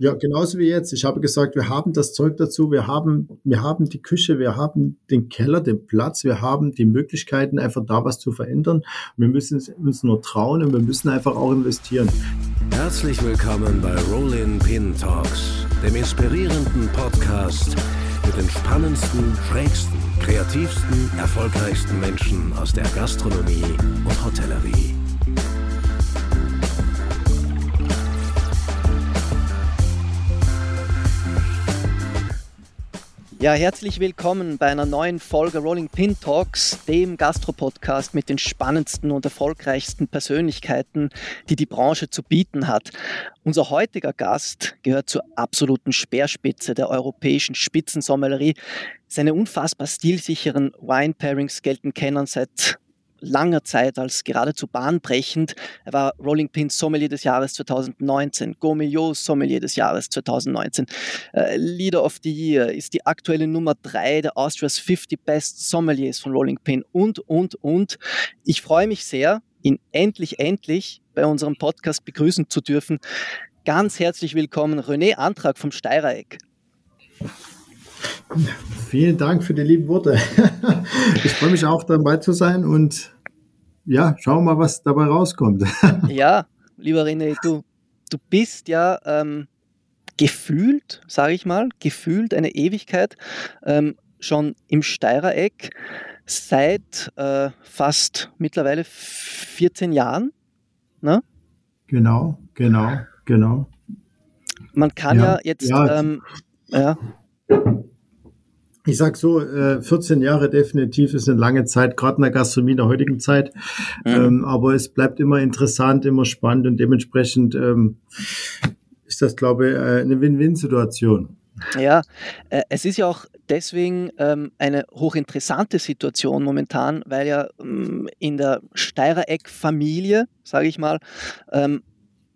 Ja, genauso wie jetzt. Ich habe gesagt, wir haben das Zeug dazu, wir haben, wir haben die Küche, wir haben den Keller, den Platz, wir haben die Möglichkeiten, einfach da was zu verändern. Wir müssen uns nur trauen und wir müssen einfach auch investieren. Herzlich willkommen bei Rollin Pin Talks, dem inspirierenden Podcast mit den spannendsten, schrägsten, kreativsten, erfolgreichsten Menschen aus der Gastronomie und Hotellerie. Ja, herzlich willkommen bei einer neuen Folge Rolling Pin Talks, dem Gastropodcast mit den spannendsten und erfolgreichsten Persönlichkeiten, die die Branche zu bieten hat. Unser heutiger Gast gehört zur absoluten Speerspitze der europäischen Spitzensommelerie. Seine unfassbar stilsicheren Wine Pairings gelten Kennern seit langer Zeit als geradezu bahnbrechend. Er war Rolling Pin Sommelier des Jahres 2019, Gourmillot Sommelier des Jahres 2019. Äh, Leader of the Year ist die aktuelle Nummer 3 der Austria's 50 Best Sommeliers von Rolling Pin und, und, und. Ich freue mich sehr, ihn endlich, endlich bei unserem Podcast begrüßen zu dürfen. Ganz herzlich willkommen, René Antrag vom Steirereck. Vielen Dank für die lieben Worte. Ich freue mich auch dabei zu sein und ja, schauen wir mal, was dabei rauskommt. Ja, lieber René, du, du bist ja ähm, gefühlt, sage ich mal, gefühlt eine Ewigkeit ähm, schon im Steirereck seit äh, fast mittlerweile 14 Jahren. Ne? Genau, genau, genau. Man kann ja, ja jetzt, ja. Ähm, ja ich sag so, 14 äh, Jahre definitiv ist eine lange Zeit, gerade in der Gastronomie in der heutigen Zeit. Mhm. Ähm, aber es bleibt immer interessant, immer spannend und dementsprechend ähm, ist das, glaube ich, äh, eine Win-Win-Situation. Ja, äh, es ist ja auch deswegen ähm, eine hochinteressante Situation momentan, weil ja in der Steirereck-Familie, sage ich mal,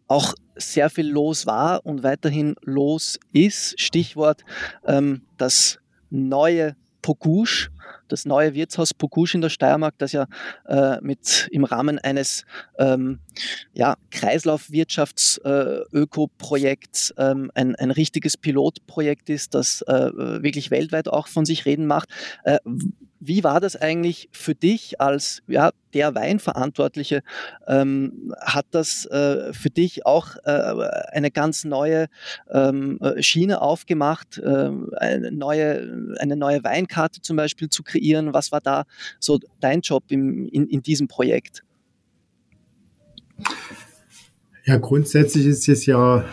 auch sehr viel los war und weiterhin los ist. Stichwort ähm, das neue Pogusch, das neue Wirtshaus Pogusch in der Steiermark, das ja äh, mit im Rahmen eines ähm, ja, Kreislaufwirtschafts-Öko-Projekts äh, ähm, ein, ein richtiges Pilotprojekt ist, das äh, wirklich weltweit auch von sich reden macht. Wie war das eigentlich für dich als ja, der Weinverantwortliche? Ähm, hat das äh, für dich auch äh, eine ganz neue ähm, äh, Schiene aufgemacht, äh, eine, neue, eine neue Weinkarte zum Beispiel zu kreieren? Was war da so dein Job im, in, in diesem Projekt? Ja, grundsätzlich ist es ja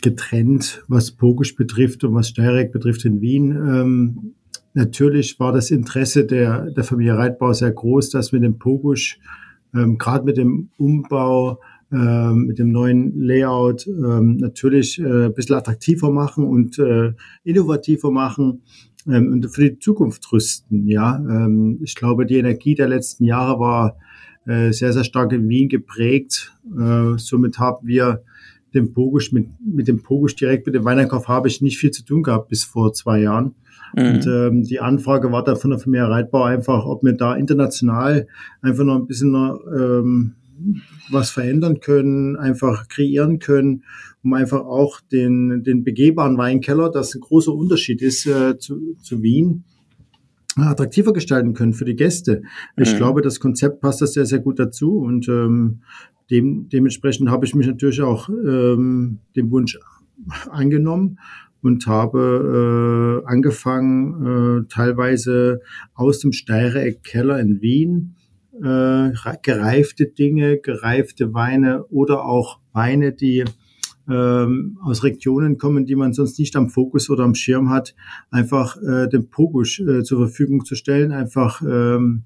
getrennt, was Pogisch betrifft und was Steyrek betrifft in Wien. Ähm, Natürlich war das Interesse der, der Familie Reitbau sehr groß, dass mit dem Pogusch, ähm, gerade mit dem Umbau, ähm, mit dem neuen Layout, ähm, natürlich äh, ein bisschen attraktiver machen und äh, innovativer machen ähm, und für die Zukunft rüsten. Ja, ähm, ich glaube, die Energie der letzten Jahre war äh, sehr, sehr stark in Wien geprägt. Äh, somit haben wir den Pogusch mit, mit dem Pogusch direkt mit dem Weineinkauf habe ich nicht viel zu tun gehabt bis vor zwei Jahren. Mhm. Und ähm, die Anfrage war da von der Familie Reitbau einfach, ob wir da international einfach noch ein bisschen noch, ähm, was verändern können, einfach kreieren können, um einfach auch den, den begehbaren Weinkeller, das ein großer Unterschied ist äh, zu, zu Wien, attraktiver gestalten können für die Gäste. Ich mhm. glaube, das Konzept passt da sehr, sehr gut dazu und ähm, dem, dementsprechend habe ich mich natürlich auch ähm, dem Wunsch angenommen und habe äh, angefangen, äh, teilweise aus dem Steirereck Keller in Wien äh, gereifte Dinge, gereifte Weine oder auch Weine, die ähm, aus Regionen kommen, die man sonst nicht am Fokus oder am Schirm hat, einfach äh, den Pogusch äh, zur Verfügung zu stellen, einfach ähm,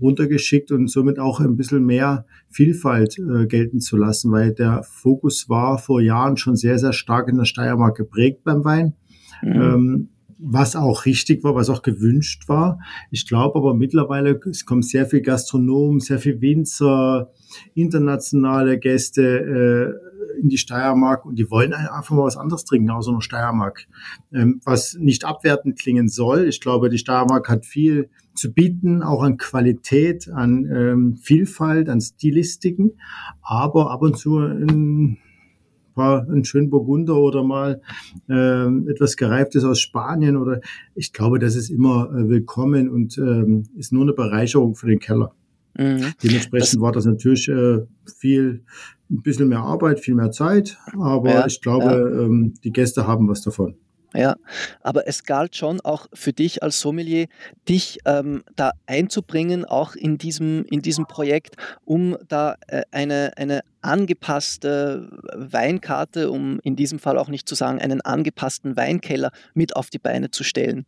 runtergeschickt und somit auch ein bisschen mehr Vielfalt äh, gelten zu lassen, weil der Fokus war vor Jahren schon sehr, sehr stark in der Steiermark geprägt beim Wein. Mhm. Ähm, was auch richtig war, was auch gewünscht war. Ich glaube aber mittlerweile, es kommen sehr viel Gastronomen, sehr viel Winzer, internationale Gäste äh, in die Steiermark und die wollen einfach mal was anderes trinken außer nur Steiermark. Ähm, was nicht abwertend klingen soll. Ich glaube, die Steiermark hat viel zu bieten, auch an Qualität, an ähm, Vielfalt, an Stilistiken, aber ab und zu ein paar, einen schönen Burgunder oder mal ähm, etwas Gereiftes aus Spanien oder ich glaube, das ist immer äh, willkommen und ähm, ist nur eine Bereicherung für den Keller. Mhm. Dementsprechend das war das natürlich äh, viel, ein bisschen mehr Arbeit, viel mehr Zeit, aber ja, ich glaube, ja. ähm, die Gäste haben was davon. Ja, aber es galt schon auch für dich als Sommelier, dich ähm, da einzubringen, auch in diesem, in diesem Projekt, um da äh, eine, eine angepasste Weinkarte, um in diesem Fall auch nicht zu sagen, einen angepassten Weinkeller mit auf die Beine zu stellen.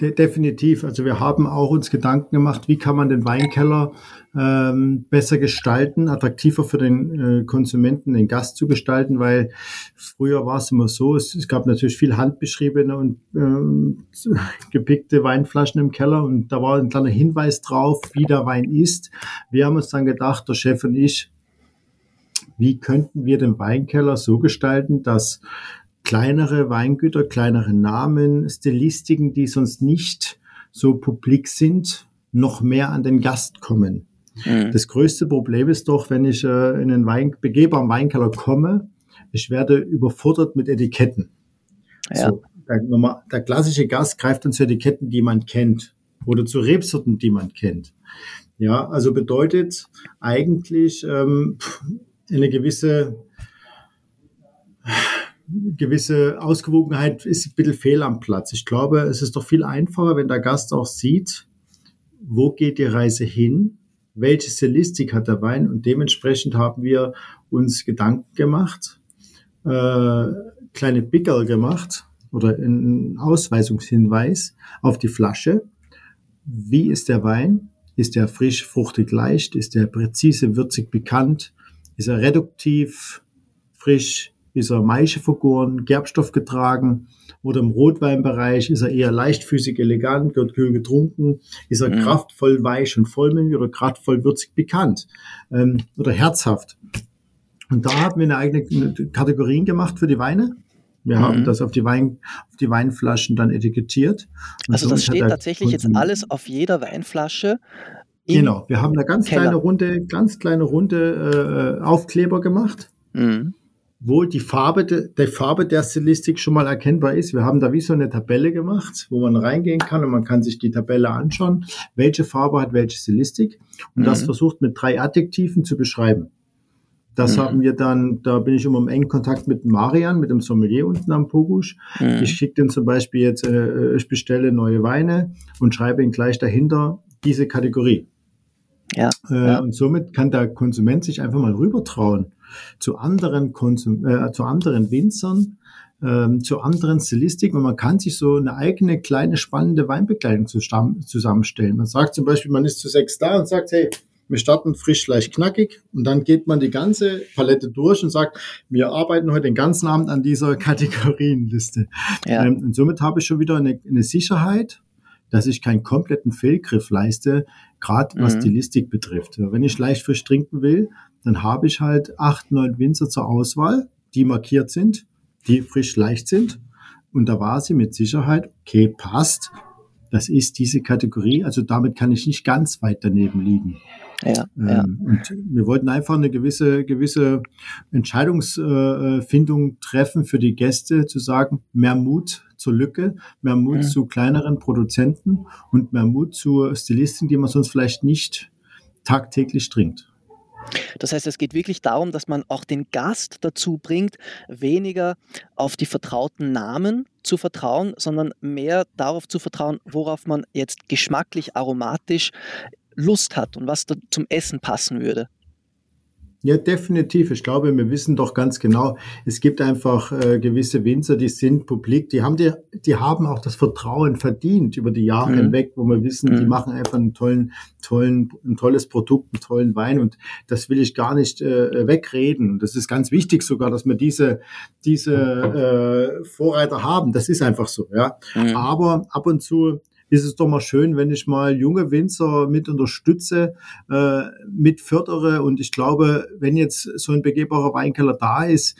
De definitiv. Also wir haben auch uns Gedanken gemacht, wie kann man den Weinkeller ähm, besser gestalten, attraktiver für den äh, Konsumenten, den Gast zu gestalten, weil früher war es immer so, es, es gab natürlich viel handbeschriebene und ähm, gepickte Weinflaschen im Keller und da war ein kleiner Hinweis drauf, wie der Wein ist. Wir haben uns dann gedacht, der Chef und ich, wie könnten wir den Weinkeller so gestalten, dass kleinere Weingüter, kleinere Namen, Stilistiken, die sonst nicht so publik sind, noch mehr an den Gast kommen. Mhm. Das größte Problem ist doch, wenn ich äh, in einen Wein, begehbaren Weinkeller komme, ich werde überfordert mit Etiketten. Ja. So, der, der, klassische Gast greift dann zu Etiketten, die man kennt oder zu Rebsorten, die man kennt. Ja, also bedeutet eigentlich ähm, eine gewisse gewisse Ausgewogenheit ist ein bisschen fehl am Platz. Ich glaube, es ist doch viel einfacher, wenn der Gast auch sieht, wo geht die Reise hin welche Stilistik hat der Wein und dementsprechend haben wir uns Gedanken gemacht, äh, kleine Pickel gemacht oder einen Ausweisungshinweis auf die Flasche. Wie ist der Wein? Ist er frisch, fruchtig, leicht? Ist er präzise, würzig, bekannt? Ist er reduktiv, frisch? Ist er Maische vergoren, Gerbstoff getragen? Oder im Rotweinbereich ist er eher leichtfüßig, elegant, wird kühl getrunken. Ist er mhm. kraftvoll, weich und vollmilch oder kraftvoll, würzig, bekannt ähm, oder herzhaft. Und da haben wir eine eigene Kategorien gemacht für die Weine. Wir mhm. haben das auf die, Wein, auf die Weinflaschen dann etikettiert. Und also das steht tatsächlich jetzt alles auf jeder Weinflasche. Genau, wir haben eine ganz Keller. kleine Runde, ganz kleine Runde äh, Aufkleber gemacht. Mhm wo die Farbe, de, die Farbe der Stilistik schon mal erkennbar ist. Wir haben da wie so eine Tabelle gemacht, wo man reingehen kann und man kann sich die Tabelle anschauen, welche Farbe hat welche Stilistik und mhm. das versucht mit drei Adjektiven zu beschreiben. Das mhm. haben wir dann, da bin ich immer im engen Kontakt mit Marian, mit dem Sommelier unten am Pogusch. Mhm. Ich schicke dem zum Beispiel jetzt, äh, ich bestelle neue Weine und schreibe ihn gleich dahinter diese Kategorie. Ja, äh, ja. Und somit kann der Konsument sich einfach mal rübertrauen zu anderen, Konsum äh, zu anderen Winzern, ähm, zu anderen Stilistiken und man kann sich so eine eigene kleine spannende Weinbekleidung zusammenstellen. Man sagt zum Beispiel, man ist zu sechs da und sagt, hey, wir starten frisch, leicht, knackig und dann geht man die ganze Palette durch und sagt, wir arbeiten heute den ganzen Abend an dieser Kategorienliste. Ja. Ähm, und somit habe ich schon wieder eine, eine Sicherheit, dass ich keinen kompletten Fehlgriff leiste, gerade was mhm. Stilistik betrifft. Wenn ich leicht frisch trinken will, dann habe ich halt acht, neun Winzer zur Auswahl, die markiert sind, die frisch leicht sind. Und da war sie mit Sicherheit, okay, passt. Das ist diese Kategorie. Also damit kann ich nicht ganz weit daneben liegen. Ja, ähm, ja. Und wir wollten einfach eine gewisse, gewisse Entscheidungsfindung treffen für die Gäste, zu sagen, mehr Mut zur Lücke, mehr Mut ja. zu kleineren Produzenten und mehr Mut zur Stilistik, die man sonst vielleicht nicht tagtäglich trinkt. Das heißt, es geht wirklich darum, dass man auch den Gast dazu bringt, weniger auf die vertrauten Namen zu vertrauen, sondern mehr darauf zu vertrauen, worauf man jetzt geschmacklich, aromatisch Lust hat und was da zum Essen passen würde. Ja, definitiv. Ich glaube, wir wissen doch ganz genau, es gibt einfach äh, gewisse Winzer, die sind publik, die haben die, die haben auch das Vertrauen verdient über die Jahre mhm. hinweg, wo wir wissen, mhm. die machen einfach einen tollen, tollen, ein tolles Produkt, einen tollen Wein und das will ich gar nicht äh, wegreden. Das ist ganz wichtig sogar, dass wir diese, diese äh, Vorreiter haben. Das ist einfach so, ja. Mhm. Aber ab und zu ist es doch mal schön, wenn ich mal junge Winzer mit unterstütze, äh, mit fördere. Und ich glaube, wenn jetzt so ein begehbarer Weinkeller da ist,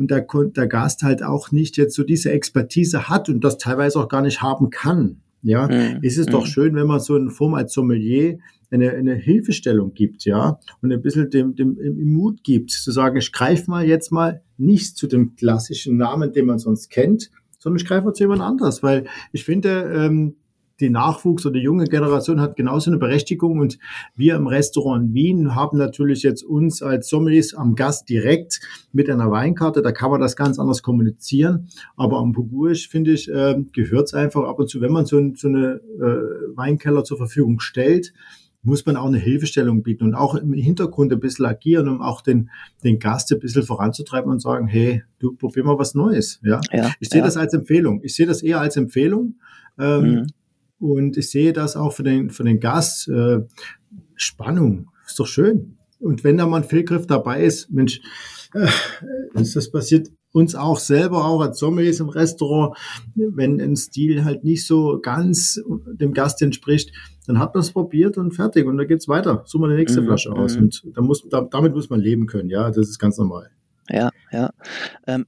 und der, der Gast halt auch nicht jetzt so diese Expertise hat und das teilweise auch gar nicht haben kann, Ja, mhm. ist es doch mhm. schön, wenn man so in Form als Sommelier eine, eine Hilfestellung gibt, ja, und ein bisschen dem, dem, dem Mut gibt, zu sagen, ich greife mal jetzt mal nicht zu dem klassischen Namen, den man sonst kennt, sondern ich greife zu jemand anderes, weil ich finde, ähm, die Nachwuchs oder die junge Generation hat genauso eine Berechtigung und wir im Restaurant Wien haben natürlich jetzt uns als Sommeliers am Gast direkt mit einer Weinkarte, da kann man das ganz anders kommunizieren, aber am Pugurisch, finde ich, äh, gehört es einfach ab und zu, wenn man so, so eine äh, Weinkeller zur Verfügung stellt, muss man auch eine Hilfestellung bieten und auch im Hintergrund ein bisschen agieren, um auch den, den Gast ein bisschen voranzutreiben und sagen, hey, du probier mal was Neues. Ja, ja ich sehe ja. das als Empfehlung. Ich sehe das eher als Empfehlung. Ähm, mhm. Und ich sehe das auch für den, für den Gast. Äh, Spannung, ist doch schön. Und wenn da mal ein Fehlgriff dabei ist, Mensch, äh, das passiert uns auch selber, auch als Sommeliers im Restaurant, wenn ein Stil halt nicht so ganz dem Gast entspricht, dann hat man es probiert und fertig und dann geht's weiter. Such mal die nächste mhm. Flasche aus mhm. und da muss, da, damit muss man leben können, ja, das ist ganz normal. Ja, ja. Ähm,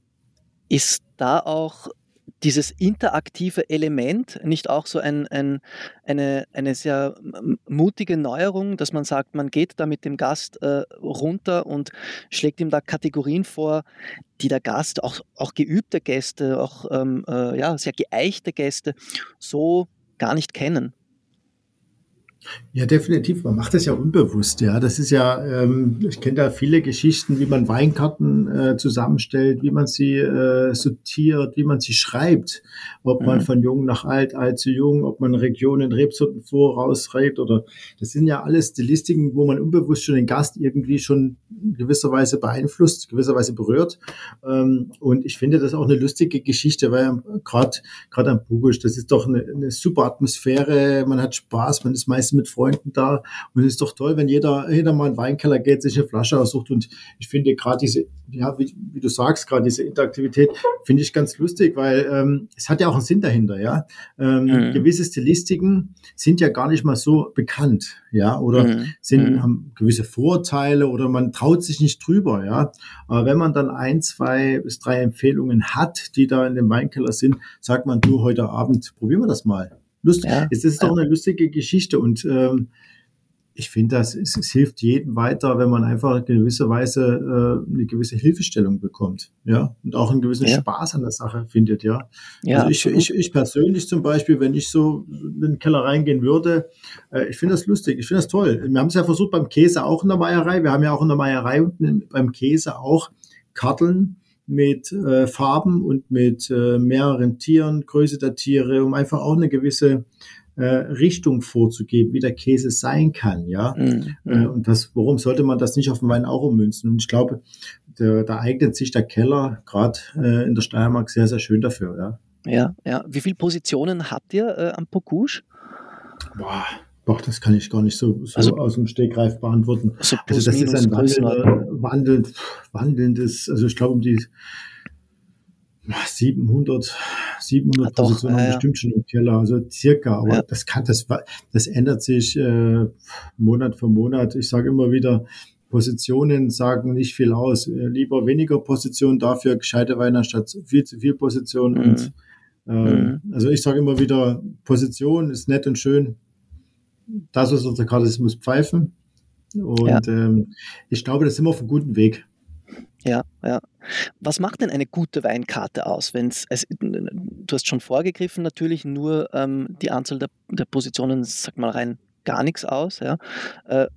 ist da auch dieses interaktive Element nicht auch so ein, ein, eine, eine sehr mutige Neuerung, dass man sagt, man geht da mit dem Gast äh, runter und schlägt ihm da Kategorien vor, die der Gast, auch, auch geübte Gäste, auch ähm, äh, ja, sehr geeichte Gäste so gar nicht kennen. Ja, definitiv. Man macht das ja unbewusst. Ja, das ist ja, ähm, ich kenne da viele Geschichten, wie man Weinkarten äh, zusammenstellt, wie man sie äh, sortiert, wie man sie schreibt. Ob mhm. man von jung nach alt, alt zu jung, ob man Regionen, Rebsorten vorausreibt oder das sind ja alles Stilistiken, wo man unbewusst schon den Gast irgendwie schon gewisserweise beeinflusst, gewisserweise berührt. Ähm, und ich finde das auch eine lustige Geschichte, weil gerade gerade am Bugisch, das ist doch eine, eine super Atmosphäre. Man hat Spaß, man ist meist mit Freunden da. Und es ist doch toll, wenn jeder, jeder mal in den Weinkeller geht, sich eine Flasche aussucht. Und ich finde gerade diese, ja, wie, wie du sagst, gerade diese Interaktivität finde ich ganz lustig, weil ähm, es hat ja auch einen Sinn dahinter, ja. Ähm, mhm. Gewisse Stilistiken sind ja gar nicht mal so bekannt, ja, oder mhm. sind, mhm. haben gewisse Vorteile oder man traut sich nicht drüber, ja. Aber wenn man dann ein, zwei bis drei Empfehlungen hat, die da in dem Weinkeller sind, sagt man, du, heute Abend probieren wir das mal. Lust. Ja. Es ist doch eine lustige Geschichte und ähm, ich finde, das es, es, hilft jedem weiter, wenn man einfach in gewisser Weise äh, eine gewisse Hilfestellung bekommt, ja, und auch einen gewissen ja. Spaß an der Sache findet, ja. ja also ich, ich, ich persönlich zum Beispiel, wenn ich so in den Keller reingehen würde, äh, ich finde das lustig, ich finde das toll. Wir haben es ja versucht beim Käse auch in der Meierei. Wir haben ja auch in der Meierei und beim Käse auch Karteln mit äh, Farben und mit äh, mehreren Tieren, Größe der Tiere, um einfach auch eine gewisse äh, Richtung vorzugeben, wie der Käse sein kann, ja. Mhm. Äh, und das, warum sollte man das nicht auf den Wein auch ummünzen? Und ich glaube, da, da eignet sich der Keller gerade äh, in der Steiermark sehr, sehr schön dafür, ja. Ja, ja. Wie viele Positionen habt ihr äh, am Pocouche? Boah, Boah, das kann ich gar nicht so, so also, aus dem Stegreif beantworten. Also, also das ist ein wandelnder, wandel, wandelndes, also ich glaube um die 700, 700 ah, doch, Positionen ja, bestimmt schon im Keller, also circa. Aber ja. das kann, das, das ändert sich äh, Monat für Monat. Ich sage immer wieder, Positionen sagen nicht viel aus. Äh, lieber weniger Positionen, dafür gescheite Weine statt viel zu viel Positionen. Mhm. Und, äh, mhm. Also ich sage immer wieder, Position ist nett und schön, das, was unser Karte ist, muss pfeifen. Und ja. ähm, ich glaube, das sind wir auf einem guten Weg. Ja, ja. Was macht denn eine gute Weinkarte aus? Wenn's, es, du hast schon vorgegriffen, natürlich nur ähm, die Anzahl der, der, Positionen, sag mal rein, gar nichts aus. Ja. Äh,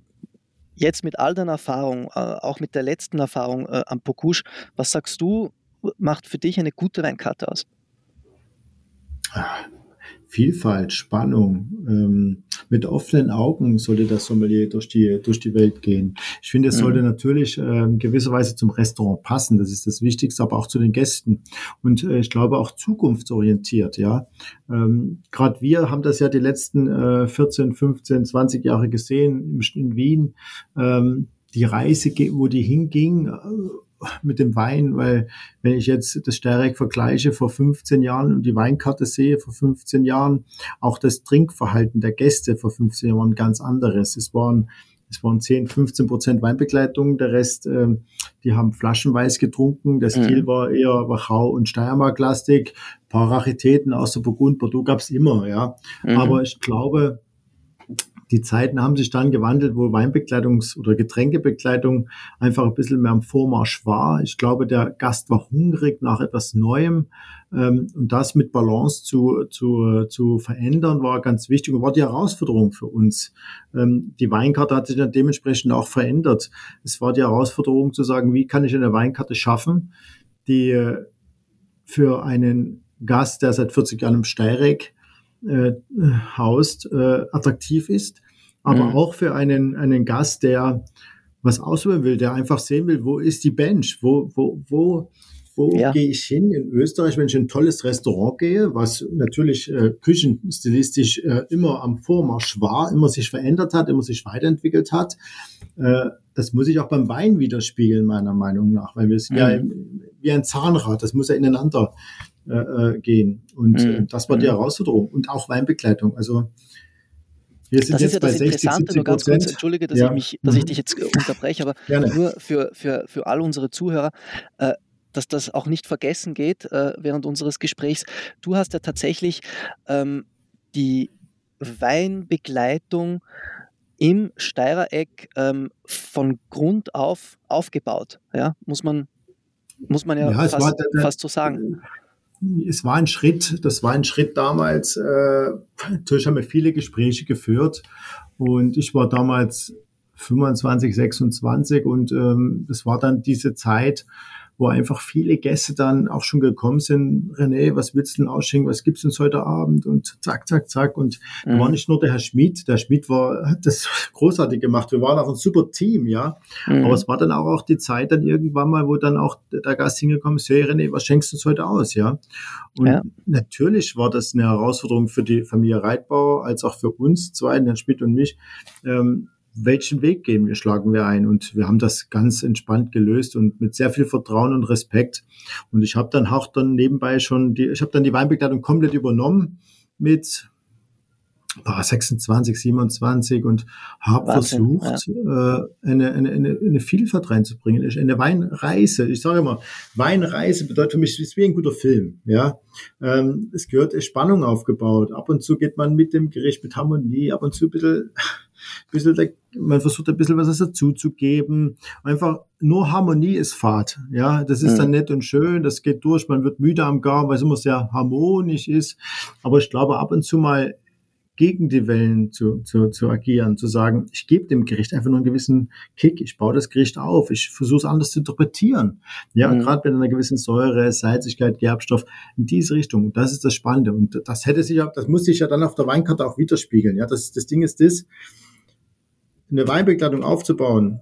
jetzt mit all deiner Erfahrung, äh, auch mit der letzten Erfahrung äh, am Pokusch, was sagst du, macht für dich eine gute Weinkarte aus? Vielfalt, Spannung. Ähm, mit offenen Augen sollte das Sommelier durch die, durch die Welt gehen. Ich finde, es mhm. sollte natürlich äh, gewisserweise zum Restaurant passen. Das ist das Wichtigste, aber auch zu den Gästen. Und äh, ich glaube auch zukunftsorientiert, ja. Ähm, Gerade wir haben das ja die letzten äh, 14, 15, 20 Jahre gesehen in Wien. Ähm, die Reise, wo die hinging, äh, mit dem Wein, weil wenn ich jetzt das Sterek vergleiche vor 15 Jahren und die Weinkarte sehe vor 15 Jahren, auch das Trinkverhalten der Gäste vor 15 Jahren ganz anderes. Es waren Es waren 10, 15 Prozent Weinbegleitung. Der Rest, äh, die haben flaschenweise getrunken. Der Stil mhm. war eher Wachau und Steiermark-Lastig. paar Raritäten außer Burgund, Bordeaux gab's immer, ja. Mhm. Aber ich glaube, die Zeiten haben sich dann gewandelt, wo Weinbegleitungs- oder Getränkebegleitung einfach ein bisschen mehr am Vormarsch war. Ich glaube, der Gast war hungrig nach etwas Neuem. Ähm, und das mit Balance zu, zu, zu verändern, war ganz wichtig und war die Herausforderung für uns. Ähm, die Weinkarte hat sich dann dementsprechend auch verändert. Es war die Herausforderung zu sagen, wie kann ich eine Weinkarte schaffen, die äh, für einen Gast, der seit 40 Jahren im Steireck äh, haust, äh, attraktiv ist, aber mhm. auch für einen, einen Gast, der was ausüben will, der einfach sehen will, wo ist die Bench, wo, wo, wo, wo ja. gehe ich hin in Österreich, wenn ich in ein tolles Restaurant gehe, was natürlich äh, küchenstilistisch äh, immer am Vormarsch war, immer sich verändert hat, immer sich weiterentwickelt hat. Äh, das muss ich auch beim Wein widerspiegeln, meiner Meinung nach, weil wir sind mhm. ja wie ein Zahnrad, das muss ja ineinander äh, äh, gehen. Und äh, mhm. das war die mhm. Herausforderung. Und auch Weinbegleitung. Also wir sind das jetzt ist ja das bei 60, Interessante, nur ganz kurz, entschuldige, dass, ja. ich, mich, dass ich mhm. dich jetzt unterbreche, aber Gerne. nur für, für, für all unsere Zuhörer, äh, dass das auch nicht vergessen geht äh, während unseres Gesprächs. Du hast ja tatsächlich ähm, die Weinbegleitung im Steirereck ähm, von Grund auf aufgebaut. Ja, muss man, muss man ja, ja fast, der, fast so sagen es war ein Schritt, das war ein Schritt damals. Äh, natürlich haben wir viele Gespräche geführt und ich war damals 25, 26 und ähm, das war dann diese Zeit, wo einfach viele Gäste dann auch schon gekommen sind. René, was willst du denn ausschenken? Was gibt's uns heute Abend? Und zack, zack, zack. Und mhm. da war nicht nur der Herr Schmid. Der Schmid war, hat das großartig gemacht. Wir waren auch ein super Team, ja. Mhm. Aber es war dann auch, auch die Zeit dann irgendwann mal, wo dann auch der Gast hingekommen ist, hey René, was schenkst du uns heute aus, ja? Und ja. natürlich war das eine Herausforderung für die Familie Reitbauer, als auch für uns zwei, Herrn Schmidt und mich, ähm, welchen Weg gehen wir, schlagen wir ein. Und wir haben das ganz entspannt gelöst und mit sehr viel Vertrauen und Respekt. Und ich habe dann auch dann nebenbei schon die, ich habe dann die Weinbegleitung komplett übernommen mit 26, 27 und habe versucht, ja. äh, eine, eine, eine, eine Vielfalt reinzubringen. Eine Weinreise, ich sage immer, Weinreise bedeutet für mich, es ist wie ein guter Film. Ja, ähm, Es gehört Spannung aufgebaut. Ab und zu geht man mit dem Gericht mit Harmonie, ab und zu ein bisschen bisschen, man versucht ein bisschen was dazu zu geben. Einfach nur Harmonie ist Fahrt. Ja, das ist mhm. dann nett und schön, das geht durch, man wird müde am Gaumen, weil es immer sehr harmonisch ist. Aber ich glaube, ab und zu mal gegen die Wellen zu, zu, zu agieren, zu sagen, ich gebe dem Gericht einfach nur einen gewissen Kick, ich baue das Gericht auf, ich versuche es anders zu interpretieren. Ja, mhm. gerade mit einer gewissen Säure, Salzigkeit, Gerbstoff, in diese Richtung. Das ist das Spannende. Und das hätte sich ja, das muss sich ja dann auf der Weinkarte auch widerspiegeln. Ja, das, das Ding ist das, eine Weinbegleitung aufzubauen,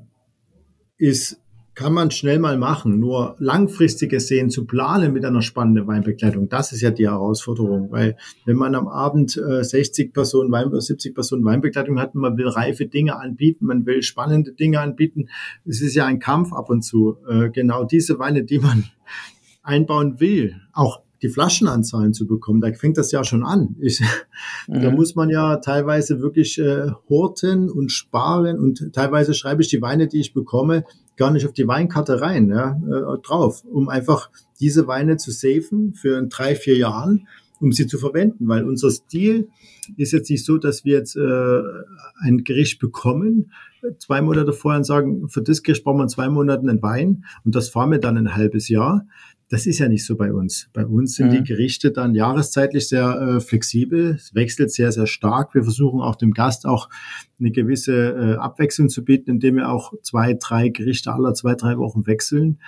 ist, kann man schnell mal machen. Nur langfristig gesehen zu planen mit einer spannenden Weinbegleitung, das ist ja die Herausforderung. Weil wenn man am Abend äh, 60 Personen Wein, 70 Personen Weinbegleitung hat, man will reife Dinge anbieten, man will spannende Dinge anbieten. Es ist ja ein Kampf ab und zu. Äh, genau diese Weine, die man einbauen will, auch die Flaschenanzahlen zu bekommen. Da fängt das ja schon an. Ich, mhm. Da muss man ja teilweise wirklich äh, horten und sparen und teilweise schreibe ich die Weine, die ich bekomme, gar nicht auf die Weinkarte rein, ja, äh, drauf, um einfach diese Weine zu safen für in drei, vier Jahren, um sie zu verwenden, weil unser Stil ist jetzt nicht so, dass wir jetzt äh, ein Gericht bekommen, zwei Monate vorher und sagen, für das Gericht brauchen wir in zwei Monaten einen Wein und das fahren wir dann ein halbes Jahr, das ist ja nicht so bei uns. Bei uns sind mhm. die Gerichte dann jahreszeitlich sehr äh, flexibel. Es wechselt sehr, sehr stark. Wir versuchen auch dem Gast auch eine gewisse äh, Abwechslung zu bieten, indem wir auch zwei, drei Gerichte aller zwei, drei Wochen wechseln.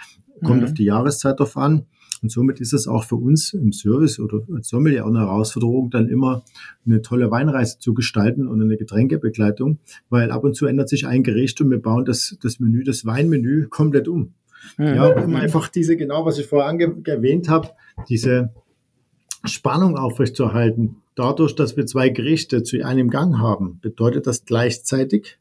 Kommt mhm. auf die Jahreszeit drauf an. Und somit ist es auch für uns im Service oder als Sommelier auch eine Herausforderung, dann immer eine tolle Weinreise zu gestalten und eine Getränkebegleitung, weil ab und zu ändert sich ein Gericht und wir bauen das, das Menü, das Weinmenü komplett um. Mhm. Ja, um einfach diese, genau was ich vorher erwähnt habe, diese Spannung aufrechtzuerhalten. Dadurch, dass wir zwei Gerichte zu einem Gang haben, bedeutet das gleichzeitig,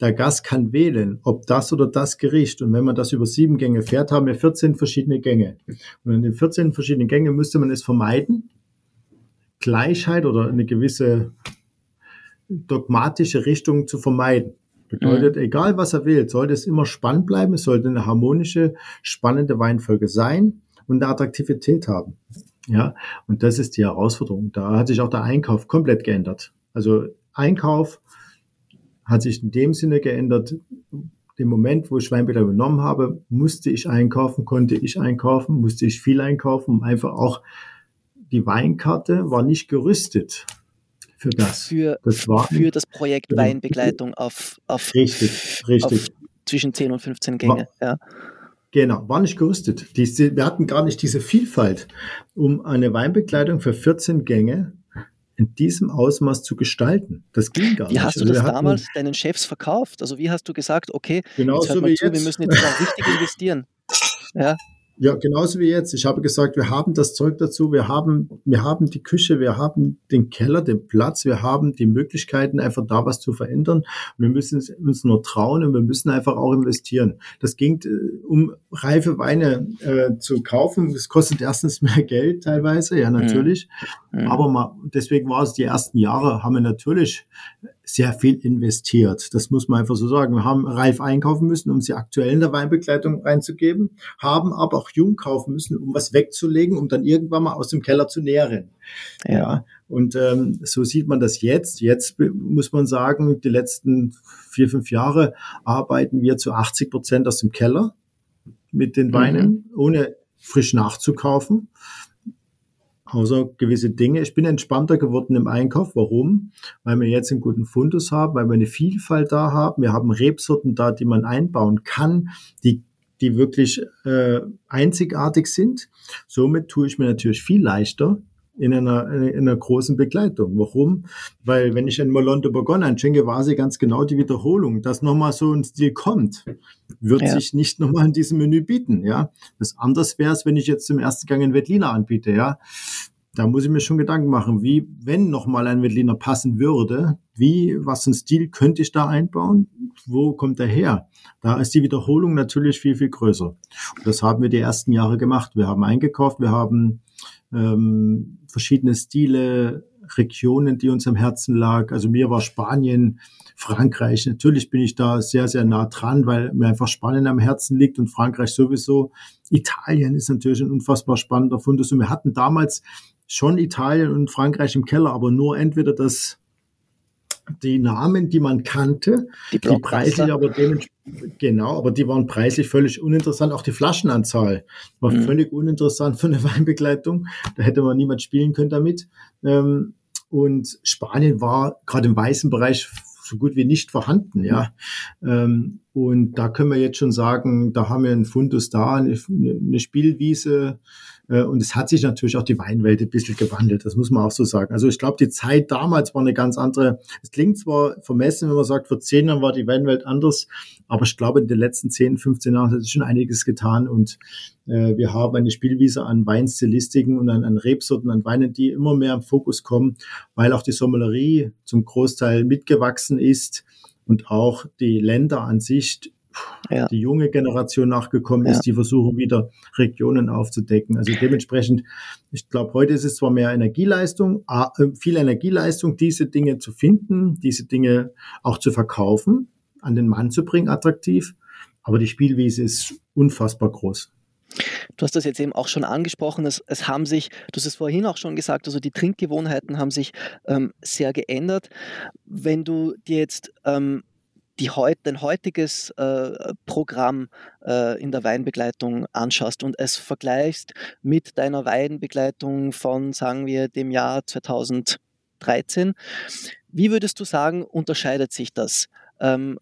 der Gast kann wählen, ob das oder das Gericht. Und wenn man das über sieben Gänge fährt, haben wir 14 verschiedene Gänge. Und in den 14 verschiedenen Gängen müsste man es vermeiden, Gleichheit oder eine gewisse dogmatische Richtung zu vermeiden. Bedeutet, mhm. egal was er wählt, sollte es immer spannend bleiben, es sollte eine harmonische, spannende Weinfolge sein und eine Attraktivität haben. Ja, und das ist die Herausforderung. Da hat sich auch der Einkauf komplett geändert. Also Einkauf hat sich in dem Sinne geändert. Dem Moment, wo ich Weinbilder übernommen habe, musste ich einkaufen, konnte ich einkaufen, musste ich viel einkaufen, um einfach auch die Weinkarte war nicht gerüstet für das. Für das, war, für das Projekt. Weinbegleitung auf, auf, richtig, richtig. Auf zwischen 10 und 15 Gänge. War, ja. Genau, war nicht gerüstet. Diese, wir hatten gar nicht diese Vielfalt, um eine Weinbegleitung für 14 Gänge in diesem Ausmaß zu gestalten. Das ging gar wie nicht. Wie hast du also das damals deinen Chefs verkauft? Also wie hast du gesagt, okay, genau jetzt hört so mal zu, jetzt. wir müssen jetzt mal richtig investieren. Ja. Ja, genauso wie jetzt. Ich habe gesagt, wir haben das Zeug dazu, wir haben, wir haben die Küche, wir haben den Keller, den Platz, wir haben die Möglichkeiten, einfach da was zu verändern. Wir müssen uns nur trauen und wir müssen einfach auch investieren. Das ging, äh, um reife Weine äh, zu kaufen. Das kostet erstens mehr Geld teilweise, ja, natürlich. Mhm. Aber mal, deswegen war es die ersten Jahre, haben wir natürlich sehr viel investiert. Das muss man einfach so sagen. Wir haben reif einkaufen müssen, um sie aktuell in der Weinbegleitung reinzugeben, haben aber auch jung kaufen müssen, um was wegzulegen, um dann irgendwann mal aus dem Keller zu nähren. Ja, ja. und ähm, so sieht man das jetzt. Jetzt muss man sagen, die letzten vier, fünf Jahre arbeiten wir zu 80 Prozent aus dem Keller mit den Weinen, mhm. ohne frisch nachzukaufen außer gewisse Dinge. Ich bin entspannter geworden im Einkauf. Warum? Weil wir jetzt einen guten Fundus haben, weil wir eine Vielfalt da haben. Wir haben Rebsorten da, die man einbauen kann, die die wirklich äh, einzigartig sind. Somit tue ich mir natürlich viel leichter, in einer, in einer großen Begleitung. Warum? Weil wenn ich ein Molon de Bourgogne einschenke, war sie ganz genau die Wiederholung, dass nochmal so ein Stil kommt, wird ja. sich nicht nochmal in diesem Menü bieten, ja. Das anders wäre es, wenn ich jetzt zum ersten Gang einen Wettliner anbiete, ja. Da muss ich mir schon Gedanken machen, wie, wenn nochmal ein Wettliner passen würde, wie, was für ein Stil könnte ich da einbauen? Wo kommt er her? Da ist die Wiederholung natürlich viel, viel größer. Und das haben wir die ersten Jahre gemacht. Wir haben eingekauft, wir haben ähm, verschiedene Stile, Regionen, die uns am Herzen lag. Also mir war Spanien, Frankreich. Natürlich bin ich da sehr, sehr nah dran, weil mir einfach Spanien am Herzen liegt und Frankreich sowieso. Italien ist natürlich ein unfassbar spannender Fundus. Und wir hatten damals schon Italien und Frankreich im Keller, aber nur entweder das die Namen, die man kannte, die, die preislich aber dementsprechend, genau, aber die waren preislich völlig uninteressant. Auch die Flaschenanzahl war mhm. völlig uninteressant für eine Weinbegleitung. Da hätte man niemand spielen können damit. Ähm, und Spanien war gerade im weißen Bereich so gut wie nicht vorhanden, ja. Ähm, und da können wir jetzt schon sagen, da haben wir einen Fundus da, eine, eine Spielwiese, und es hat sich natürlich auch die Weinwelt ein bisschen gewandelt, das muss man auch so sagen. Also ich glaube, die Zeit damals war eine ganz andere. Es klingt zwar vermessen, wenn man sagt, vor zehn Jahren war die Weinwelt anders, aber ich glaube, in den letzten 10, 15 Jahren hat sich schon einiges getan und äh, wir haben eine Spielwiese an Weinstilistiken und an, an Rebsorten, an Weinen, die immer mehr im Fokus kommen, weil auch die Sommelerie zum Großteil mitgewachsen ist und auch die Länder an sich ja. die junge Generation nachgekommen ist, die versuchen wieder Regionen aufzudecken. Also dementsprechend, ich glaube, heute ist es zwar mehr Energieleistung, äh, viel Energieleistung, diese Dinge zu finden, diese Dinge auch zu verkaufen, an den Mann zu bringen, attraktiv, aber die Spielwiese ist unfassbar groß. Du hast das jetzt eben auch schon angesprochen. Es, es, haben sich, du hast es vorhin auch schon gesagt, also die Trinkgewohnheiten haben sich ähm, sehr geändert. Wenn du dir jetzt ähm, die heut, dein heutiges äh, Programm äh, in der Weinbegleitung anschaust und es vergleichst mit deiner Weinbegleitung von, sagen wir, dem Jahr 2013, wie würdest du sagen, unterscheidet sich das? Ähm,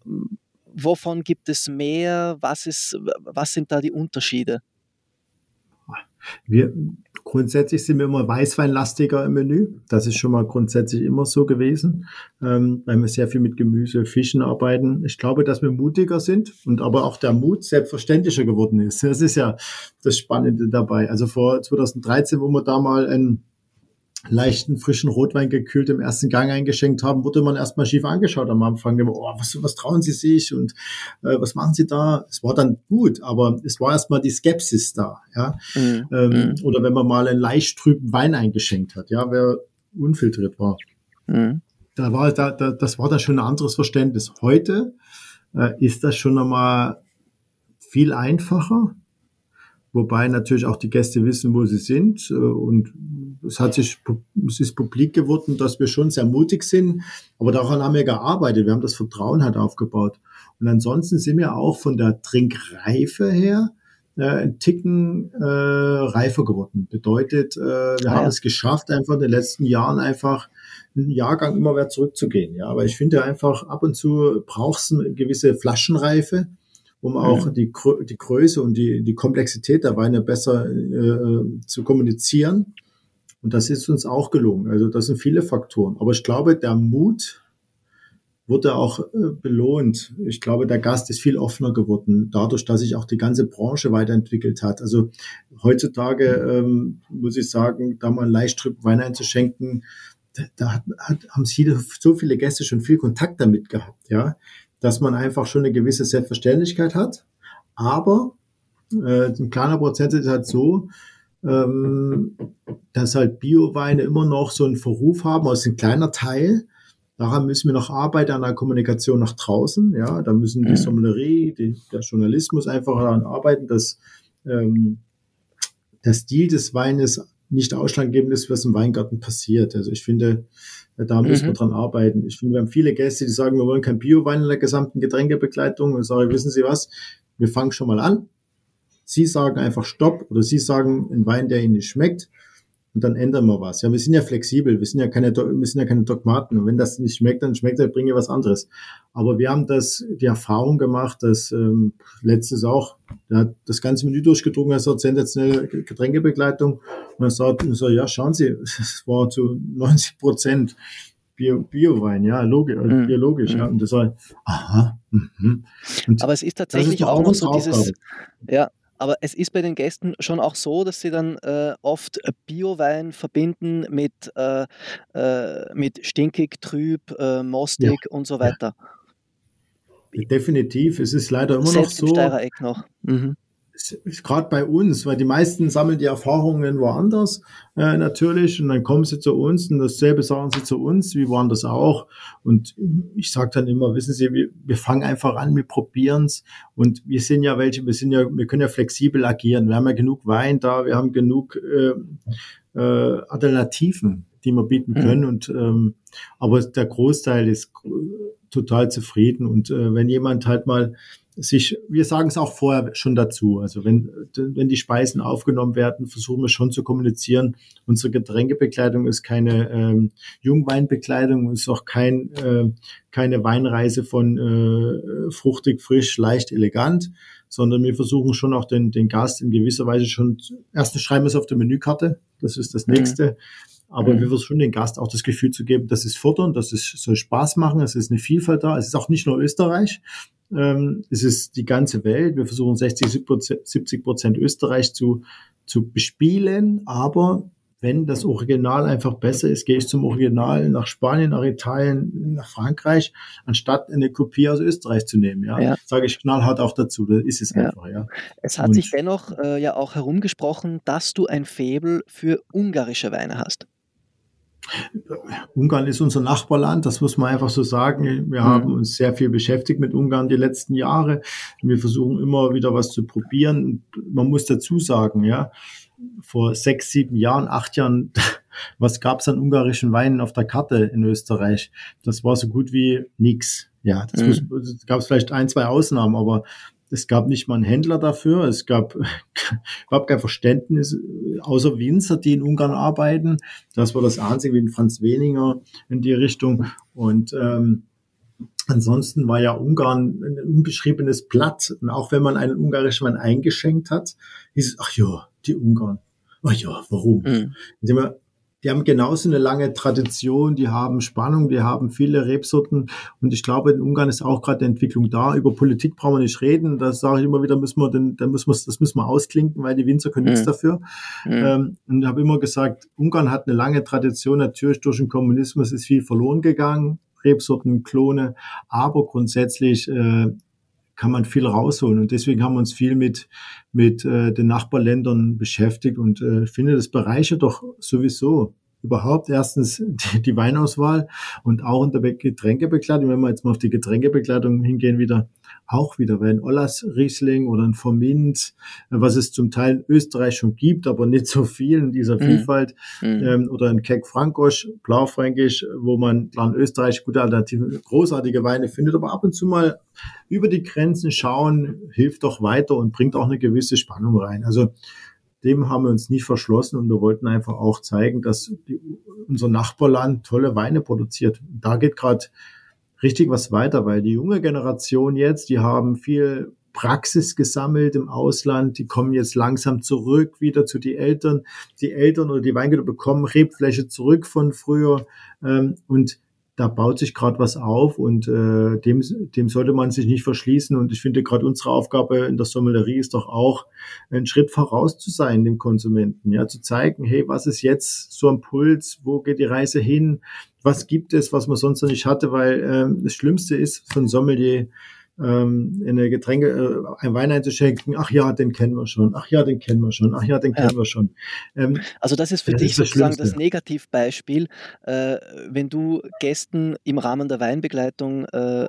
wovon gibt es mehr? Was, ist, was sind da die Unterschiede? Wir, grundsätzlich sind wir immer weißweinlastiger im Menü. Das ist schon mal grundsätzlich immer so gewesen, ähm, weil wir sehr viel mit Gemüse, Fischen arbeiten. Ich glaube, dass wir mutiger sind und aber auch der Mut selbstverständlicher geworden ist. Das ist ja das Spannende dabei. Also vor 2013, wo wir da mal ein leichten, frischen Rotwein gekühlt im ersten Gang eingeschenkt haben, wurde man erstmal schief angeschaut am Anfang. Oh, was, was trauen Sie sich und äh, was machen Sie da? Es war dann gut, aber es war erstmal die Skepsis da. Ja? Mhm. Ähm, mhm. Oder wenn man mal einen leicht trüben Wein eingeschenkt hat, ja, wer unfiltriert war. Mhm. da war, da, da, das war dann schon ein anderes Verständnis. Heute äh, ist das schon nochmal viel einfacher, wobei natürlich auch die Gäste wissen, wo sie sind. Äh, und es hat sich, es ist publik geworden, dass wir schon sehr mutig sind, aber daran haben wir gearbeitet. Wir haben das Vertrauen halt aufgebaut. Und ansonsten sind wir auch von der Trinkreife her äh, ein Ticken äh, reifer geworden. Bedeutet, äh, wir ja. haben es geschafft, einfach in den letzten Jahren einfach einen Jahrgang immer mehr zurückzugehen. Ja, aber ich finde einfach ab und zu brauchst du eine gewisse Flaschenreife, um auch mhm. die, die Größe und die, die Komplexität der Weine besser äh, zu kommunizieren. Und das ist uns auch gelungen. Also das sind viele Faktoren. Aber ich glaube, der Mut wurde auch äh, belohnt. Ich glaube, der Gast ist viel offener geworden, dadurch, dass sich auch die ganze Branche weiterentwickelt hat. Also heutzutage ähm, muss ich sagen, da mal einen Leichttrüb Wein einzuschenken, da, da hat, hat, haben viele, so viele Gäste schon viel Kontakt damit gehabt, ja, dass man einfach schon eine gewisse Selbstverständlichkeit hat. Aber äh, ein kleiner Prozent ist halt so, ähm, dass halt Bioweine immer noch so einen Verruf haben, also ein kleiner Teil. Daran müssen wir noch arbeiten an der Kommunikation nach draußen. Ja, da müssen die mhm. Sommelerie, die, der Journalismus einfach daran arbeiten, dass ähm, der Stil des Weines nicht ausschlaggebend ist, was im Weingarten passiert. Also ich finde, da müssen mhm. wir dran arbeiten. Ich finde, wir haben viele Gäste, die sagen, wir wollen kein Bio-Wein in der gesamten Getränkebegleitung. Und ich sage, wissen Sie was? Wir fangen schon mal an. Sie sagen einfach Stopp oder Sie sagen einen Wein, der Ihnen nicht schmeckt und dann ändern wir was. Ja, wir sind ja flexibel, wir sind ja keine, wir sind ja keine Dogmaten und wenn das nicht schmeckt, dann schmeckt er, bringe was anderes. Aber wir haben das, die Erfahrung gemacht, dass ähm, letztes auch, der hat das ganze Menü durchgedrungen, er sagt sensationelle Getränkebegleitung und er sagt, so, ja, schauen Sie, es war zu 90 Prozent Bio, Bio-Wein, ja, logisch, mhm. biologisch, mhm. ja. Und das war, aha, mhm. Aber es ist tatsächlich ist auch noch so dieses, ja, aber es ist bei den Gästen schon auch so, dass sie dann äh, oft Biowein verbinden mit, äh, äh, mit stinkig, trüb, äh, mostig ja. und so weiter. Definitiv. Es ist leider immer Selbst noch so. Im Steirereck noch. Mhm gerade bei uns, weil die meisten sammeln die Erfahrungen woanders äh, natürlich und dann kommen sie zu uns und dasselbe sagen sie zu uns, wie woanders auch. Und ich sage dann immer, wissen Sie, wir, wir fangen einfach an, wir probieren's und wir sind ja welche, wir sind ja, wir können ja flexibel agieren. Wir haben ja genug Wein da, wir haben genug äh, äh, Alternativen, die wir bieten mhm. können. Mhm. Und ähm, aber der Großteil ist total zufrieden. Und äh, wenn jemand halt mal sich, wir sagen es auch vorher schon dazu. Also wenn, wenn die Speisen aufgenommen werden, versuchen wir schon zu kommunizieren. Unsere Getränkebekleidung ist keine ähm, Jungweinbekleidung, ist auch kein, äh, keine Weinreise von äh, fruchtig, frisch, leicht, elegant, sondern wir versuchen schon auch den, den Gast in gewisser Weise schon, erstens schreiben wir es auf der Menükarte, das ist das mhm. Aber mhm. wir versuchen den Gast auch das Gefühl zu geben, dass es fordern, dass es soll Spaß machen, es ist eine Vielfalt da. Es ist auch nicht nur Österreich, ähm, es ist die ganze Welt. Wir versuchen 60, 70 Prozent Österreich zu, zu bespielen, aber wenn das Original einfach besser ist, gehe ich zum Original nach Spanien, nach Italien, nach Frankreich, anstatt eine Kopie aus Österreich zu nehmen. Ja, ja. sage ich knallhart auch dazu. Das ist es ja. einfach. Ja. Es hat Und sich dennoch äh, ja auch herumgesprochen, dass du ein Faible für ungarische Weine hast. Ungarn ist unser Nachbarland, das muss man einfach so sagen. Wir mhm. haben uns sehr viel beschäftigt mit Ungarn die letzten Jahre. Wir versuchen immer wieder was zu probieren. Man muss dazu sagen, ja, vor sechs, sieben Jahren, acht Jahren, was gab es an ungarischen Weinen auf der Karte in Österreich? Das war so gut wie nix. Ja, das mhm. gab es vielleicht ein, zwei Ausnahmen, aber es gab nicht mal einen Händler dafür. Es gab überhaupt kein Verständnis, außer Winzer, die in Ungarn arbeiten. Das war das Einzige wie ein Franz Weninger in die Richtung. Und ähm, ansonsten war ja Ungarn ein unbeschriebenes Blatt. Und auch wenn man einen ungarischen Mann eingeschenkt hat, hieß es, ach ja, die Ungarn. Ach ja, warum? Mhm die haben genauso eine lange Tradition, die haben Spannung, die haben viele Rebsorten und ich glaube, in Ungarn ist auch gerade eine Entwicklung da. Über Politik brauchen wir nicht reden, da sage ich immer wieder, müssen wir, den, da müssen wir, das müssen wir ausklinken, weil die Winzer können mhm. nichts dafür. Mhm. Ähm, und ich habe immer gesagt, Ungarn hat eine lange Tradition, natürlich durch den Kommunismus ist viel verloren gegangen, Rebsorten, Klone, aber grundsätzlich äh, kann man viel rausholen. Und deswegen haben wir uns viel mit, mit äh, den Nachbarländern beschäftigt und äh, finde, das bereichert doch sowieso überhaupt erstens die, die Weinauswahl und auch in der Getränkebekleidung, wenn wir jetzt mal auf die Getränkebekleidung hingehen wieder, auch wieder, weil ein Ollas Riesling oder ein Formint, was es zum Teil in Österreich schon gibt, aber nicht so viel in dieser mhm. Vielfalt, mhm. ähm, oder ein Keck Frankosch, Blaufränkisch, wo man klar in Österreich gute Alternative, großartige Weine findet, aber ab und zu mal über die Grenzen schauen, hilft doch weiter und bringt auch eine gewisse Spannung rein. Also dem haben wir uns nicht verschlossen und wir wollten einfach auch zeigen, dass die, unser Nachbarland tolle Weine produziert. Da geht gerade richtig was weiter, weil die junge Generation jetzt, die haben viel Praxis gesammelt im Ausland, die kommen jetzt langsam zurück wieder zu die Eltern. Die Eltern oder die Weingüter bekommen Rebfläche zurück von früher ähm, und da baut sich gerade was auf und äh, dem, dem sollte man sich nicht verschließen. Und ich finde gerade unsere Aufgabe in der Sommelerie ist doch auch, einen Schritt voraus zu sein dem Konsumenten, ja, zu zeigen, hey, was ist jetzt so ein Puls, wo geht die Reise hin, was gibt es, was man sonst noch nicht hatte, weil äh, das Schlimmste ist von Sommelier, ähm, in eine Getränke, äh, ein Wein einzuschenken, ach ja, den kennen wir schon, ach ja, den kennen wir schon, ach ja, den kennen wir schon. Ähm, also das ist für das dich ist sozusagen das, das Negativbeispiel, äh, wenn du Gästen im Rahmen der Weinbegleitung äh, äh,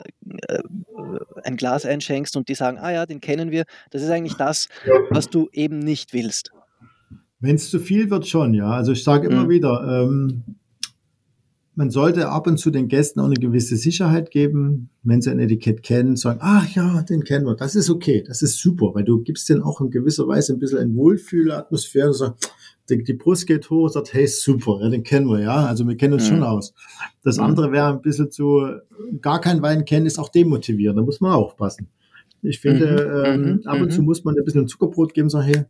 ein Glas einschenkst und die sagen, ah ja, den kennen wir, das ist eigentlich das, was du eben nicht willst. Wenn es zu viel wird, schon, ja. Also ich sage immer mhm. wieder, ähm, man sollte ab und zu den Gästen auch eine gewisse Sicherheit geben, wenn sie ein Etikett kennen, sagen, ach ja, den kennen wir. Das ist okay, das ist super, weil du gibst denen auch in gewisser Weise ein bisschen eine Wohlfühlatmosphäre. So, die, die Brust geht hoch sagt, hey, super, ja, den kennen wir, ja. Also wir kennen uns mhm. schon aus. Das mhm. andere wäre ein bisschen zu, gar kein Wein kennen, ist auch demotivierend. Da muss man aufpassen. Ich finde, mhm. ähm, mhm. ab und zu mhm. muss man ein bisschen Zuckerbrot geben, sagen, hey,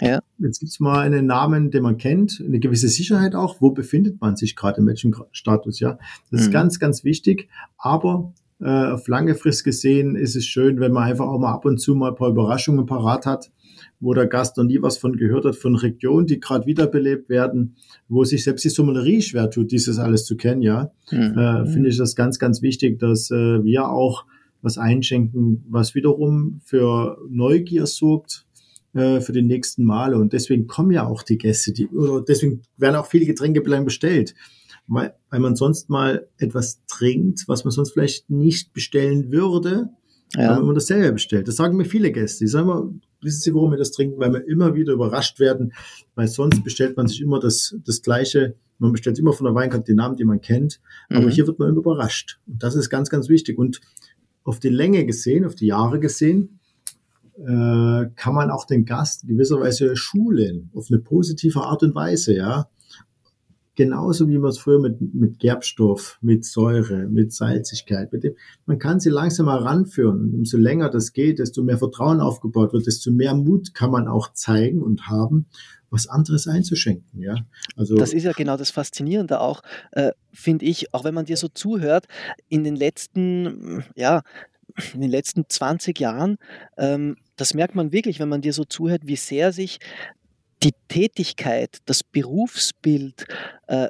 ja. Jetzt gibt es mal einen Namen, den man kennt, eine gewisse Sicherheit auch. Wo befindet man sich gerade, in welchem Status? Ja, das mhm. ist ganz, ganz wichtig. Aber äh, auf lange Frist gesehen ist es schön, wenn man einfach auch mal ab und zu mal ein paar Überraschungen parat hat, wo der Gast noch nie was von gehört hat, von Regionen, die gerade wiederbelebt werden, wo sich selbst die Sommelerie schwer tut, dieses alles zu kennen. Ja, mhm. äh, finde ich das ganz, ganz wichtig, dass äh, wir auch was einschenken, was wiederum für Neugier sorgt, äh, für die nächsten Male. Und deswegen kommen ja auch die Gäste, die, oder deswegen werden auch viele Getränke bestellt. Weil, weil man sonst mal etwas trinkt, was man sonst vielleicht nicht bestellen würde, ja. wenn man das selber bestellt. Das sagen mir viele Gäste. Die sagen immer, wissen Sie, warum wir das trinken? Weil wir immer wieder überrascht werden, weil sonst bestellt man sich immer das, das Gleiche. Man bestellt immer von der Weinkarte die Namen, die man kennt. Aber mhm. hier wird man immer überrascht. Und das ist ganz, ganz wichtig. Und auf die Länge gesehen, auf die Jahre gesehen, äh, kann man auch den Gast gewisserweise schulen, auf eine positive Art und Weise, ja. Genauso wie man es früher mit, mit Gerbstoff, mit Säure, mit Salzigkeit, mit dem, man kann sie langsam heranführen. Und umso länger das geht, desto mehr Vertrauen aufgebaut wird, desto mehr Mut kann man auch zeigen und haben, was anderes einzuschenken. Ja? Also das ist ja genau das Faszinierende auch, äh, finde ich, auch wenn man dir so zuhört, in den letzten, ja, in den letzten 20 Jahren ähm, das merkt man wirklich, wenn man dir so zuhört, wie sehr sich die Tätigkeit, das Berufsbild äh,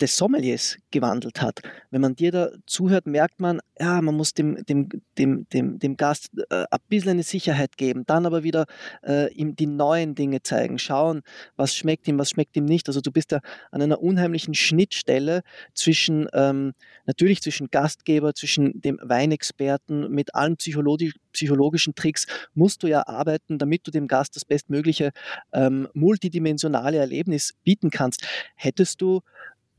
des Sommeliers gewandelt hat. Wenn man dir da zuhört, merkt man, ja, man muss dem, dem, dem, dem, dem Gast äh, ein bisschen eine Sicherheit geben, dann aber wieder äh, ihm die neuen Dinge zeigen, schauen, was schmeckt ihm, was schmeckt ihm nicht. Also du bist da an einer unheimlichen Schnittstelle zwischen, ähm, natürlich zwischen Gastgeber, zwischen dem Weinexperten, mit allen psychologisch, psychologischen Tricks musst du ja arbeiten, damit du dem Gast das bestmögliche ähm, multidimensionale Erlebnis bieten kannst. Hättest du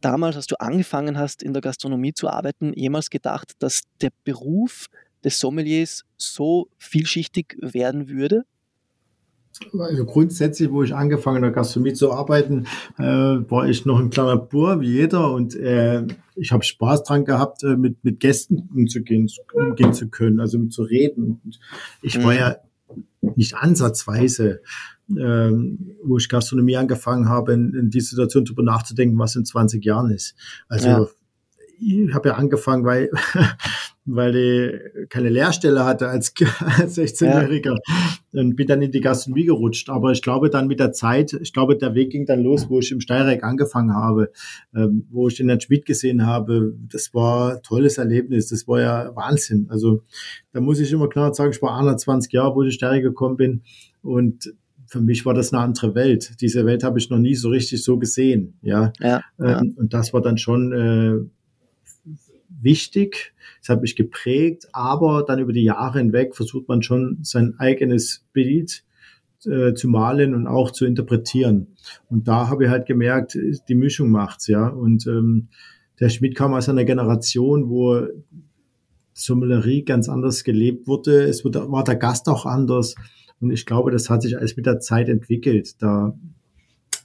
damals, als du angefangen hast, in der Gastronomie zu arbeiten, jemals gedacht, dass der Beruf des Sommeliers so vielschichtig werden würde? Also grundsätzlich, wo ich angefangen habe, in der Gastronomie zu arbeiten, äh, war ich noch ein kleiner Bur wie jeder und äh, ich habe Spaß dran gehabt, äh, mit, mit Gästen umzugehen, umgehen zu können, also mit zu reden. Und ich war mhm. ja nicht ansatzweise ähm, wo ich Gastronomie angefangen habe, in, in die Situation darüber nachzudenken, was in 20 Jahren ist. Also ja. ich habe ja angefangen, weil, weil ich keine Lehrstelle hatte als, als 16-Jähriger ja. und bin dann in die Gastronomie gerutscht. Aber ich glaube dann mit der Zeit, ich glaube, der Weg ging dann los, wo ich im Steyrek angefangen habe, ähm, wo ich den Herrn Schmidt gesehen habe. Das war ein tolles Erlebnis. Das war ja Wahnsinn. Also da muss ich immer klar sagen, ich war 21 Jahre, wo ich in Steyrek gekommen bin. Und für mich war das eine andere Welt. Diese Welt habe ich noch nie so richtig so gesehen. Ja. ja, ja. Ähm, und das war dann schon äh, wichtig. Das hat mich geprägt, aber dann über die Jahre hinweg versucht man schon sein eigenes Bild äh, zu malen und auch zu interpretieren. Und da habe ich halt gemerkt, die Mischung macht's, ja. Und ähm, der Schmidt kam aus einer Generation, wo Sommelerie ganz anders gelebt wurde. Es war der Gast auch anders. Und ich glaube, das hat sich alles mit der Zeit entwickelt. Da,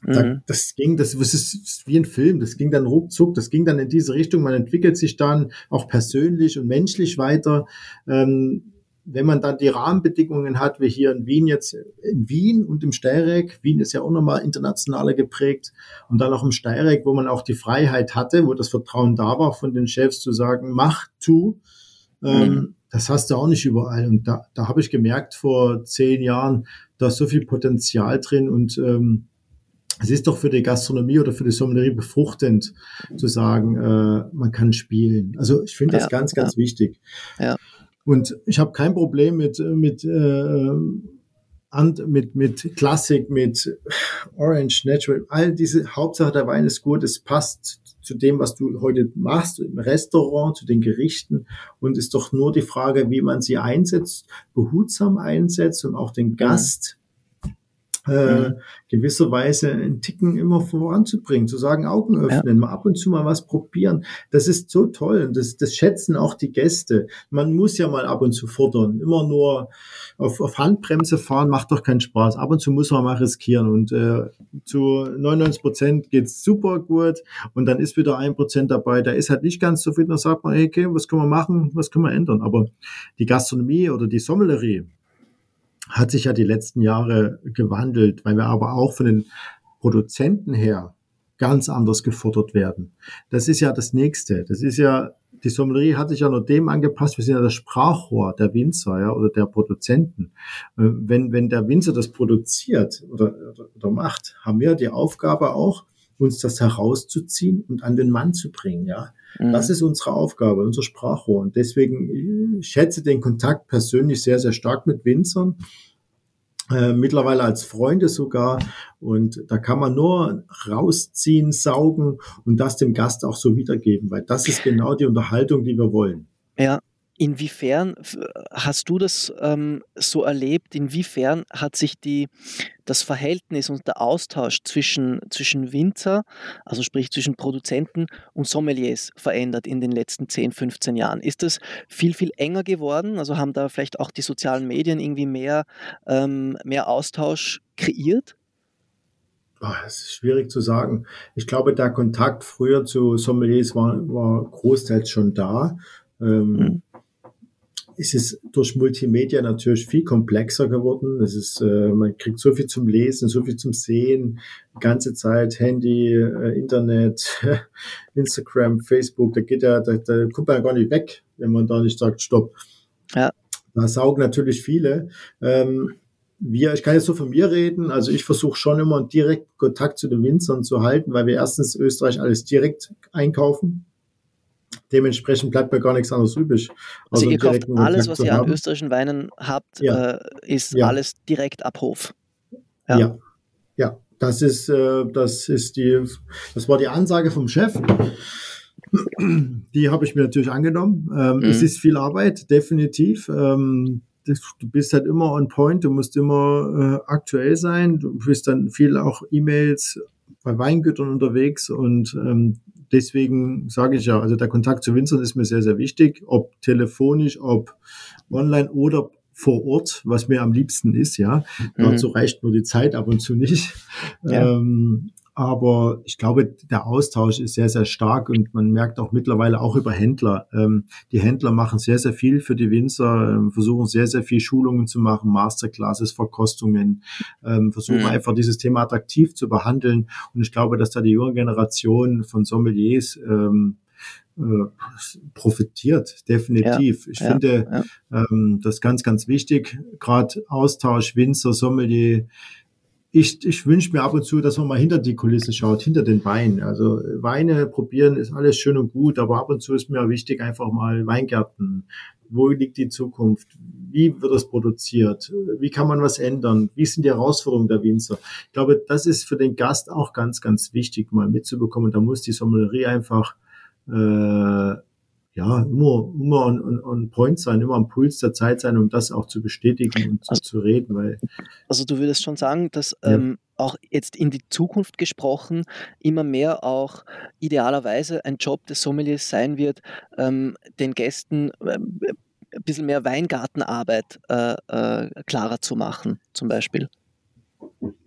mhm. da das ging, das, das ist wie ein Film. Das ging dann ruckzuck. Das ging dann in diese Richtung. Man entwickelt sich dann auch persönlich und menschlich weiter. Ähm, wenn man dann die Rahmenbedingungen hat, wie hier in Wien jetzt, in Wien und im Steyrek, Wien ist ja auch nochmal internationaler geprägt und dann auch im Steyrek, wo man auch die Freiheit hatte, wo das Vertrauen da war von den Chefs zu sagen, mach, tu, ähm, mhm. Das hast du auch nicht überall. Und da, da habe ich gemerkt vor zehn Jahren, da ist so viel Potenzial drin und ähm, es ist doch für die Gastronomie oder für die Sommelerie befruchtend zu sagen, äh, man kann spielen. Also ich finde das ja, ganz, ganz ja. wichtig. Ja. Und ich habe kein Problem mit, mit, äh, mit, mit Klassik, mit Orange, Natural, all diese, Hauptsache der Wein ist gut, es passt zu dem, was du heute machst, im Restaurant, zu den Gerichten. Und ist doch nur die Frage, wie man sie einsetzt, behutsam einsetzt und auch den Gast äh, mhm. gewisserweise einen Ticken immer voranzubringen, zu sagen, Augen öffnen, ja. mal ab und zu mal was probieren. Das ist so toll und das, das schätzen auch die Gäste. Man muss ja mal ab und zu fordern. Immer nur auf, auf Handbremse fahren macht doch keinen Spaß. Ab und zu muss man mal riskieren und äh, zu 99 Prozent geht's super gut und dann ist wieder ein Prozent dabei, der ist halt nicht ganz zufrieden, dann sagt man, hey, okay, was können wir machen, was können wir ändern? Aber die Gastronomie oder die Sommelerie, hat sich ja die letzten Jahre gewandelt, weil wir aber auch von den Produzenten her ganz anders gefordert werden. Das ist ja das Nächste. Das ist ja, die Sommelerie hat sich ja nur dem angepasst, wir sind ja das Sprachrohr der Winzer ja, oder der Produzenten. Äh, wenn, wenn der Winzer das produziert oder, oder, oder macht, haben wir die Aufgabe auch, uns das herauszuziehen und an den Mann zu bringen. Ja, mhm. das ist unsere Aufgabe, unser Sprachrohr. Und deswegen ich schätze den Kontakt persönlich sehr, sehr stark mit Winzern. Äh, mittlerweile als Freunde sogar. Und da kann man nur rausziehen, saugen und das dem Gast auch so wiedergeben, weil das ist genau die Unterhaltung, die wir wollen. Ja, Inwiefern hast du das ähm, so erlebt? Inwiefern hat sich die, das Verhältnis und der Austausch zwischen, zwischen Winzer, also sprich zwischen Produzenten und Sommeliers verändert in den letzten 10, 15 Jahren? Ist das viel, viel enger geworden? Also haben da vielleicht auch die sozialen Medien irgendwie mehr, ähm, mehr Austausch kreiert? Das ist schwierig zu sagen. Ich glaube, der Kontakt früher zu Sommeliers war, war großteils schon da. Ähm, mhm ist es durch Multimedia natürlich viel komplexer geworden. Es ist, äh, man kriegt so viel zum Lesen, so viel zum Sehen, die ganze Zeit Handy, äh, Internet, Instagram, Facebook, da geht ja, da, da kommt man ja gar nicht weg, wenn man da nicht sagt, stopp. Ja. Da saugen natürlich viele. Ähm, wir, ich kann jetzt so von mir reden, also ich versuche schon immer einen direkten Kontakt zu den Winzern zu halten, weil wir erstens Österreich alles direkt einkaufen. Dementsprechend bleibt mir gar nichts anderes übrig. Also, also ihr kauft alles, was ihr haben. an österreichischen Weinen habt, ja. äh, ist ja. alles direkt ab Hof. Ja. ja. ja. Das ist, äh, das ist die, das war die Ansage vom Chef. Die habe ich mir natürlich angenommen. Ähm, mhm. Es ist viel Arbeit, definitiv. Ähm, du bist halt immer on point, du musst immer äh, aktuell sein. Du bist dann viel auch E-Mails bei Weingütern unterwegs und ähm, deswegen sage ich ja, also der Kontakt zu Winzern ist mir sehr, sehr wichtig, ob telefonisch, ob online oder vor Ort, was mir am liebsten ist, ja. Mhm. Dazu reicht nur die Zeit ab und zu nicht. Ja. Ähm, aber ich glaube, der Austausch ist sehr, sehr stark und man merkt auch mittlerweile auch über Händler. Ähm, die Händler machen sehr, sehr viel für die Winzer, ähm, versuchen sehr, sehr viel Schulungen zu machen, Masterclasses, Verkostungen, ähm, versuchen mhm. einfach dieses Thema attraktiv zu behandeln. Und ich glaube, dass da die junge Generation von Sommeliers ähm, äh, profitiert, definitiv. Ja, ich ja, finde ja. Ähm, das ganz, ganz wichtig. Gerade Austausch, Winzer, Sommelier, ich, ich wünsche mir ab und zu, dass man mal hinter die Kulissen schaut, hinter den Wein. Also Weine probieren ist alles schön und gut, aber ab und zu ist mir wichtig, einfach mal Weingärten. Wo liegt die Zukunft? Wie wird es produziert? Wie kann man was ändern? Wie sind die Herausforderungen der Winzer? Ich glaube, das ist für den Gast auch ganz, ganz wichtig, mal mitzubekommen. Da muss die Sommelerie einfach äh, ja, immer, immer on, on, point sein, immer am Puls der Zeit sein, um das auch zu bestätigen und also, zu reden. Weil, also du würdest schon sagen, dass ja. ähm, auch jetzt in die Zukunft gesprochen immer mehr auch idealerweise ein Job des Sommeliers sein wird, ähm, den Gästen äh, ein bisschen mehr Weingartenarbeit äh, äh, klarer zu machen, zum Beispiel.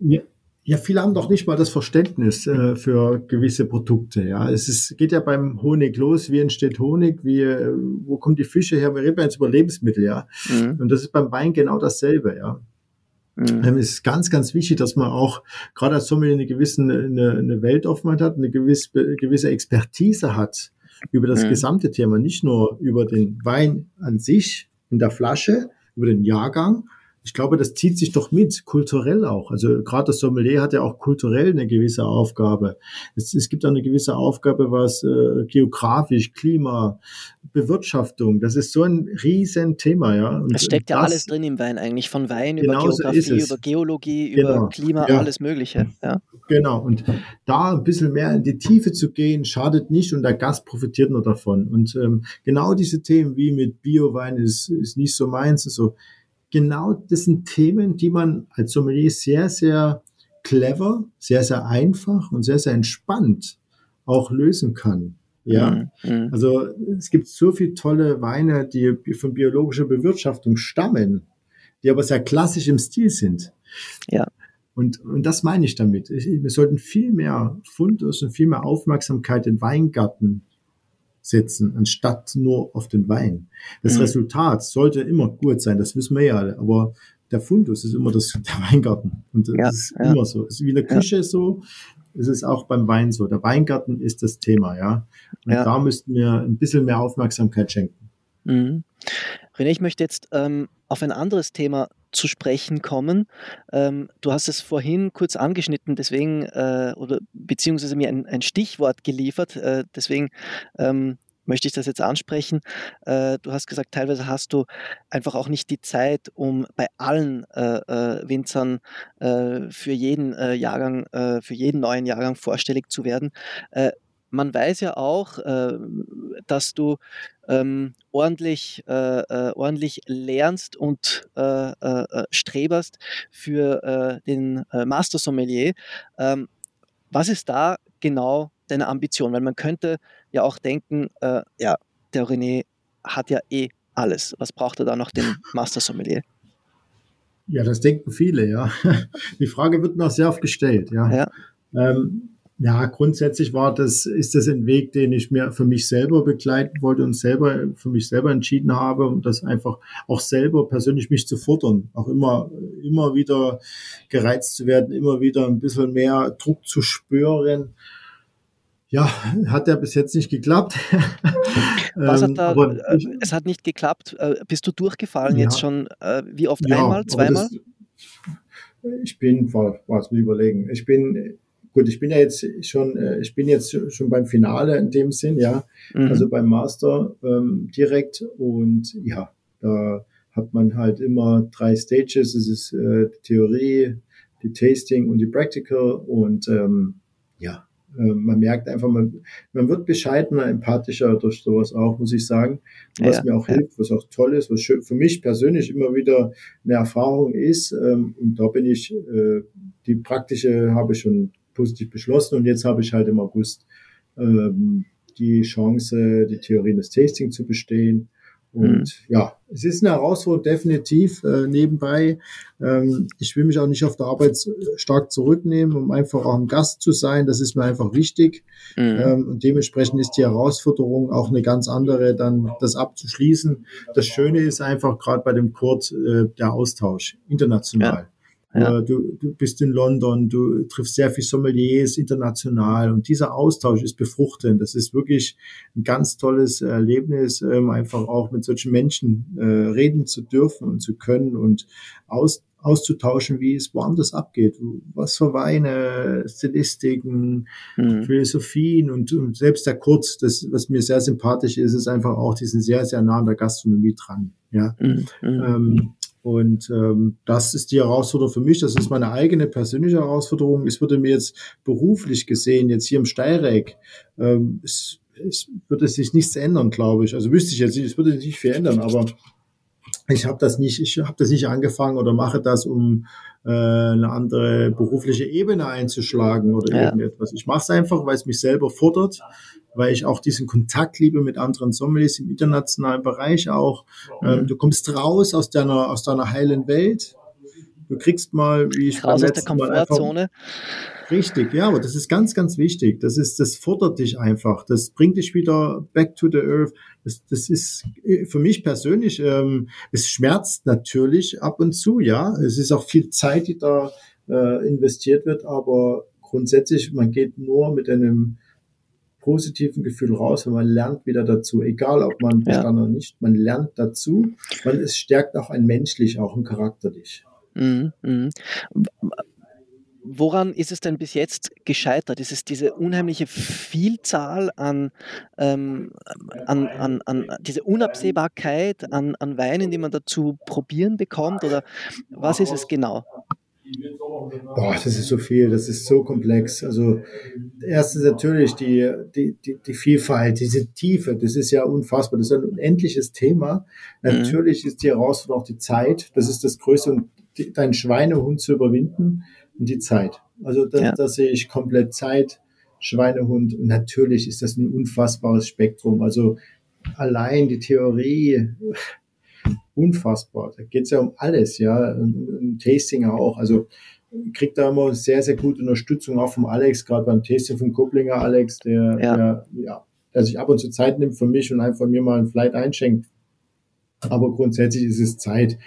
Ja, ja, viele haben doch nicht mal das Verständnis äh, für gewisse Produkte. Ja, es ist, geht ja beim Honig los. Wie entsteht Honig? Wie, äh, wo kommen die Fische her? Wir reden jetzt über Lebensmittel, ja. Mhm. Und das ist beim Wein genau dasselbe, ja. Mhm. Ähm, es ist ganz, ganz wichtig, dass man auch gerade als Sommelier eine gewisse eine, eine Weltoffenheit hat, eine gewisse, gewisse Expertise hat über das mhm. gesamte Thema, nicht nur über den Wein an sich in der Flasche, über den Jahrgang, ich glaube, das zieht sich doch mit, kulturell auch. Also gerade das Sommelier hat ja auch kulturell eine gewisse Aufgabe. Es, es gibt auch eine gewisse Aufgabe, was äh, geografisch, Klima, Bewirtschaftung, das ist so ein riesen Thema, ja. Und es steckt ja das, alles drin im Wein eigentlich, von Wein über Geografie, über Geologie, genau. über Klima, ja. alles Mögliche. Ja. Genau, und da ein bisschen mehr in die Tiefe zu gehen, schadet nicht und der Gast profitiert nur davon. Und ähm, genau diese Themen wie mit Biowein ist, ist nicht so meins, so genau das sind Themen, die man als Sommelier sehr, sehr clever, sehr, sehr einfach und sehr, sehr entspannt auch lösen kann. Ja, mhm. mhm. also es gibt so viele tolle Weine, die von biologischer Bewirtschaftung stammen, die aber sehr klassisch im Stil sind. Ja. Und, und das meine ich damit. Wir sollten viel mehr Fundus und viel mehr Aufmerksamkeit in Weingarten setzen, anstatt nur auf den Wein. Das mhm. Resultat sollte immer gut sein, das wissen wir ja alle, aber der Fundus ist immer das, der Weingarten. Und das ja, ist ja. immer so. Es ist wie in der Küche ja. so, es ist auch beim Wein so. Der Weingarten ist das Thema, ja. Und da müssten wir ein bisschen mehr Aufmerksamkeit schenken. Mhm. René, ich möchte jetzt ähm, auf ein anderes Thema zu sprechen kommen. Ähm, du hast es vorhin kurz angeschnitten, deswegen, äh, oder beziehungsweise mir ein, ein Stichwort geliefert, äh, deswegen ähm, möchte ich das jetzt ansprechen. Äh, du hast gesagt, teilweise hast du einfach auch nicht die Zeit, um bei allen äh, äh, Winzern äh, für jeden Jahrgang, für jeden neuen Jahrgang vorstellig zu werden man weiß ja auch, äh, dass du ähm, ordentlich, äh, äh, ordentlich lernst und äh, äh, streberst für den Master Sommelier. Ähm, was ist da genau deine Ambition? Weil man könnte ja auch denken, ja, der René hat ja eh alles. Was braucht er da noch den Master Sommelier? Ja, das denken viele, ja. Die Frage wird mir auch sehr oft gestellt, ja. ja. Ähm, ja, grundsätzlich war das, ist das ein Weg, den ich mir für mich selber begleiten wollte und selber, für mich selber entschieden habe, um das einfach auch selber persönlich mich zu fordern, auch immer, immer wieder gereizt zu werden, immer wieder ein bisschen mehr Druck zu spüren. Ja, hat ja bis jetzt nicht geklappt. Was hat ähm, da, äh, ich, es hat nicht geklappt. Äh, bist du durchgefallen ja, jetzt schon, äh, wie oft? Ja, einmal, zweimal? Das, ich bin, was mir überlegen, ich bin gut, ich bin ja jetzt schon, äh, ich bin jetzt schon beim Finale in dem Sinn, ja, mhm. also beim Master ähm, direkt und ja, da hat man halt immer drei Stages, es ist äh, die Theorie, die Tasting und die Practical und ähm, ja, äh, man merkt einfach, man, man wird bescheidener, empathischer durch sowas auch, muss ich sagen, was ja, mir auch ja. hilft, was auch toll ist, was für mich persönlich immer wieder eine Erfahrung ist ähm, und da bin ich, äh, die praktische habe ich schon positiv beschlossen und jetzt habe ich halt im August ähm, die Chance, die Theorien des Tasting zu bestehen. Und mhm. ja, es ist eine Herausforderung definitiv äh, nebenbei. Ähm, ich will mich auch nicht auf der Arbeit stark zurücknehmen, um einfach auch ein Gast zu sein. Das ist mir einfach wichtig. Mhm. Ähm, und dementsprechend ist die Herausforderung auch eine ganz andere, dann das abzuschließen. Das Schöne ist einfach gerade bei dem Kurt äh, der Austausch international. Ja. Ja. Äh, du, du bist in London, du triffst sehr viele Sommeliers international und dieser Austausch ist befruchtend. Das ist wirklich ein ganz tolles Erlebnis, ähm, einfach auch mit solchen Menschen äh, reden zu dürfen und zu können und aus, auszutauschen, wie es woanders abgeht. Was für Weine, Stilistiken, mhm. Philosophien und, und, selbst der Kurz, das, was mir sehr sympathisch ist, ist einfach auch, die sind sehr, sehr nah an der Gastronomie dran. Ja. Mhm. Ähm, und ähm, das ist die Herausforderung für mich. Das ist meine eigene persönliche Herausforderung. Es würde mir jetzt beruflich gesehen, jetzt hier im Steyrek, ähm, es, es würde sich nichts ändern, glaube ich. Also wüsste ich jetzt nicht, es würde sich nicht viel ändern, aber ich habe das nicht, ich habe das nicht angefangen oder mache das, um äh, eine andere berufliche Ebene einzuschlagen oder ja. irgendetwas. Ich mache es einfach, weil es mich selber fordert, weil ich auch diesen Kontakt liebe mit anderen Sommeliers im internationalen Bereich auch. Ähm, du kommst raus aus deiner aus deiner heilen Welt. Du kriegst mal, wie ich raus aus der Komfortzone. Einfach, Richtig, ja, aber das ist ganz, ganz wichtig. Das ist, das fordert dich einfach. Das bringt dich wieder back to the earth. Das, das ist äh, für mich persönlich, ähm, es schmerzt natürlich ab und zu, ja. Es ist auch viel Zeit, die da äh, investiert wird, aber grundsätzlich, man geht nur mit einem positiven Gefühl raus, wenn man lernt wieder dazu, egal ob man ja. oder nicht, man lernt dazu, man es stärkt auch ein menschlich, auch ein charakterlich. Mhm, mh woran ist es denn bis jetzt gescheitert? Ist es diese unheimliche Vielzahl an, ähm, an, an, an diese Unabsehbarkeit an, an Weinen, die man dazu probieren bekommt? Oder was ist es genau? Boah, das ist so viel, das ist so komplex. Also erstens natürlich die, die, die, die Vielfalt, diese Tiefe, das ist ja unfassbar, das ist ein unendliches Thema. Mhm. Natürlich ist die Herausforderung auch die Zeit, das ist das Größte und deinen Schweinehund zu überwinden und die Zeit. Also da, ja. da sehe ich komplett Zeit, Schweinehund. Und natürlich ist das ein unfassbares Spektrum. Also allein die Theorie, unfassbar. Da geht es ja um alles, ja. Und, und Tasting auch. Also kriegt da immer sehr, sehr gute Unterstützung auch vom Alex, gerade beim Tasting vom Koblinger Alex, der, ja. der, ja, der sich ab und zu Zeit nimmt für mich und einfach mir mal ein Flight einschenkt. Aber grundsätzlich ist es Zeit.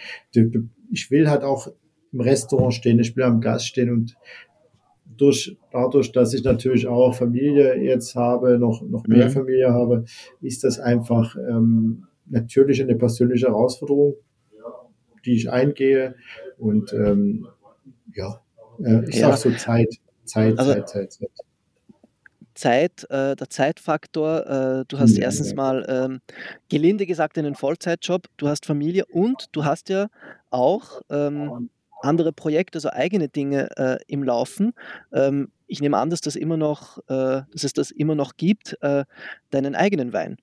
Ich will halt auch im Restaurant stehen, ich will am Gast stehen und durch, dadurch, dass ich natürlich auch Familie jetzt habe, noch, noch mehr mhm. Familie habe, ist das einfach ähm, natürlich eine persönliche Herausforderung, die ich eingehe. Und ähm, ja, äh, ich ja. sage so Zeit, Zeit, also, Zeit, Zeit, Zeit. Zeit, äh, der Zeitfaktor, äh, du hast ja, erstens ja. mal ähm, gelinde gesagt einen Vollzeitjob, du hast Familie und du hast ja auch ähm, andere Projekte, also eigene Dinge äh, im Laufen. Ähm, ich nehme an, dass das immer noch, äh, dass es das immer noch gibt, äh, deinen eigenen Wein.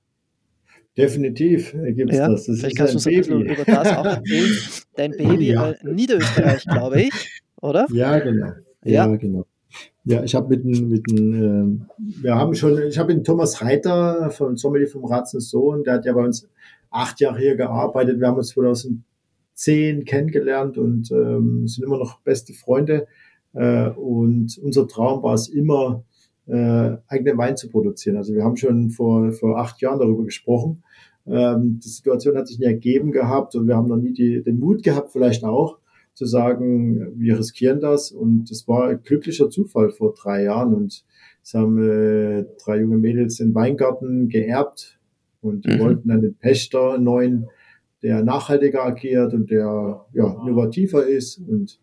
Definitiv gibt es ja, das. das. Vielleicht kannst du uns ein bisschen über das auch erzählen. Dein Baby, ja. Äh, Niederösterreich, glaube ich, oder? Ja, genau. Ja, ja genau. Ja, ich habe mit einem, mit einem, äh, wir haben schon, ich habe den Thomas Reiter von Sommelier vom Ratzen Sohn, der hat ja bei uns acht Jahre hier gearbeitet. Wir haben uns 2000 zehn kennengelernt und ähm, sind immer noch beste Freunde. Äh, und unser Traum war es immer, äh, eigenen Wein zu produzieren. Also wir haben schon vor, vor acht Jahren darüber gesprochen. Ähm, die Situation hat sich nie ergeben gehabt und wir haben noch nie die, den Mut gehabt, vielleicht auch, zu sagen, wir riskieren das. Und das war ein glücklicher Zufall vor drei Jahren. Und es haben äh, drei junge Mädels den Weingarten geerbt und mhm. wollten dann den Pächter neuen der nachhaltiger agiert und der ja, innovativer ist. Und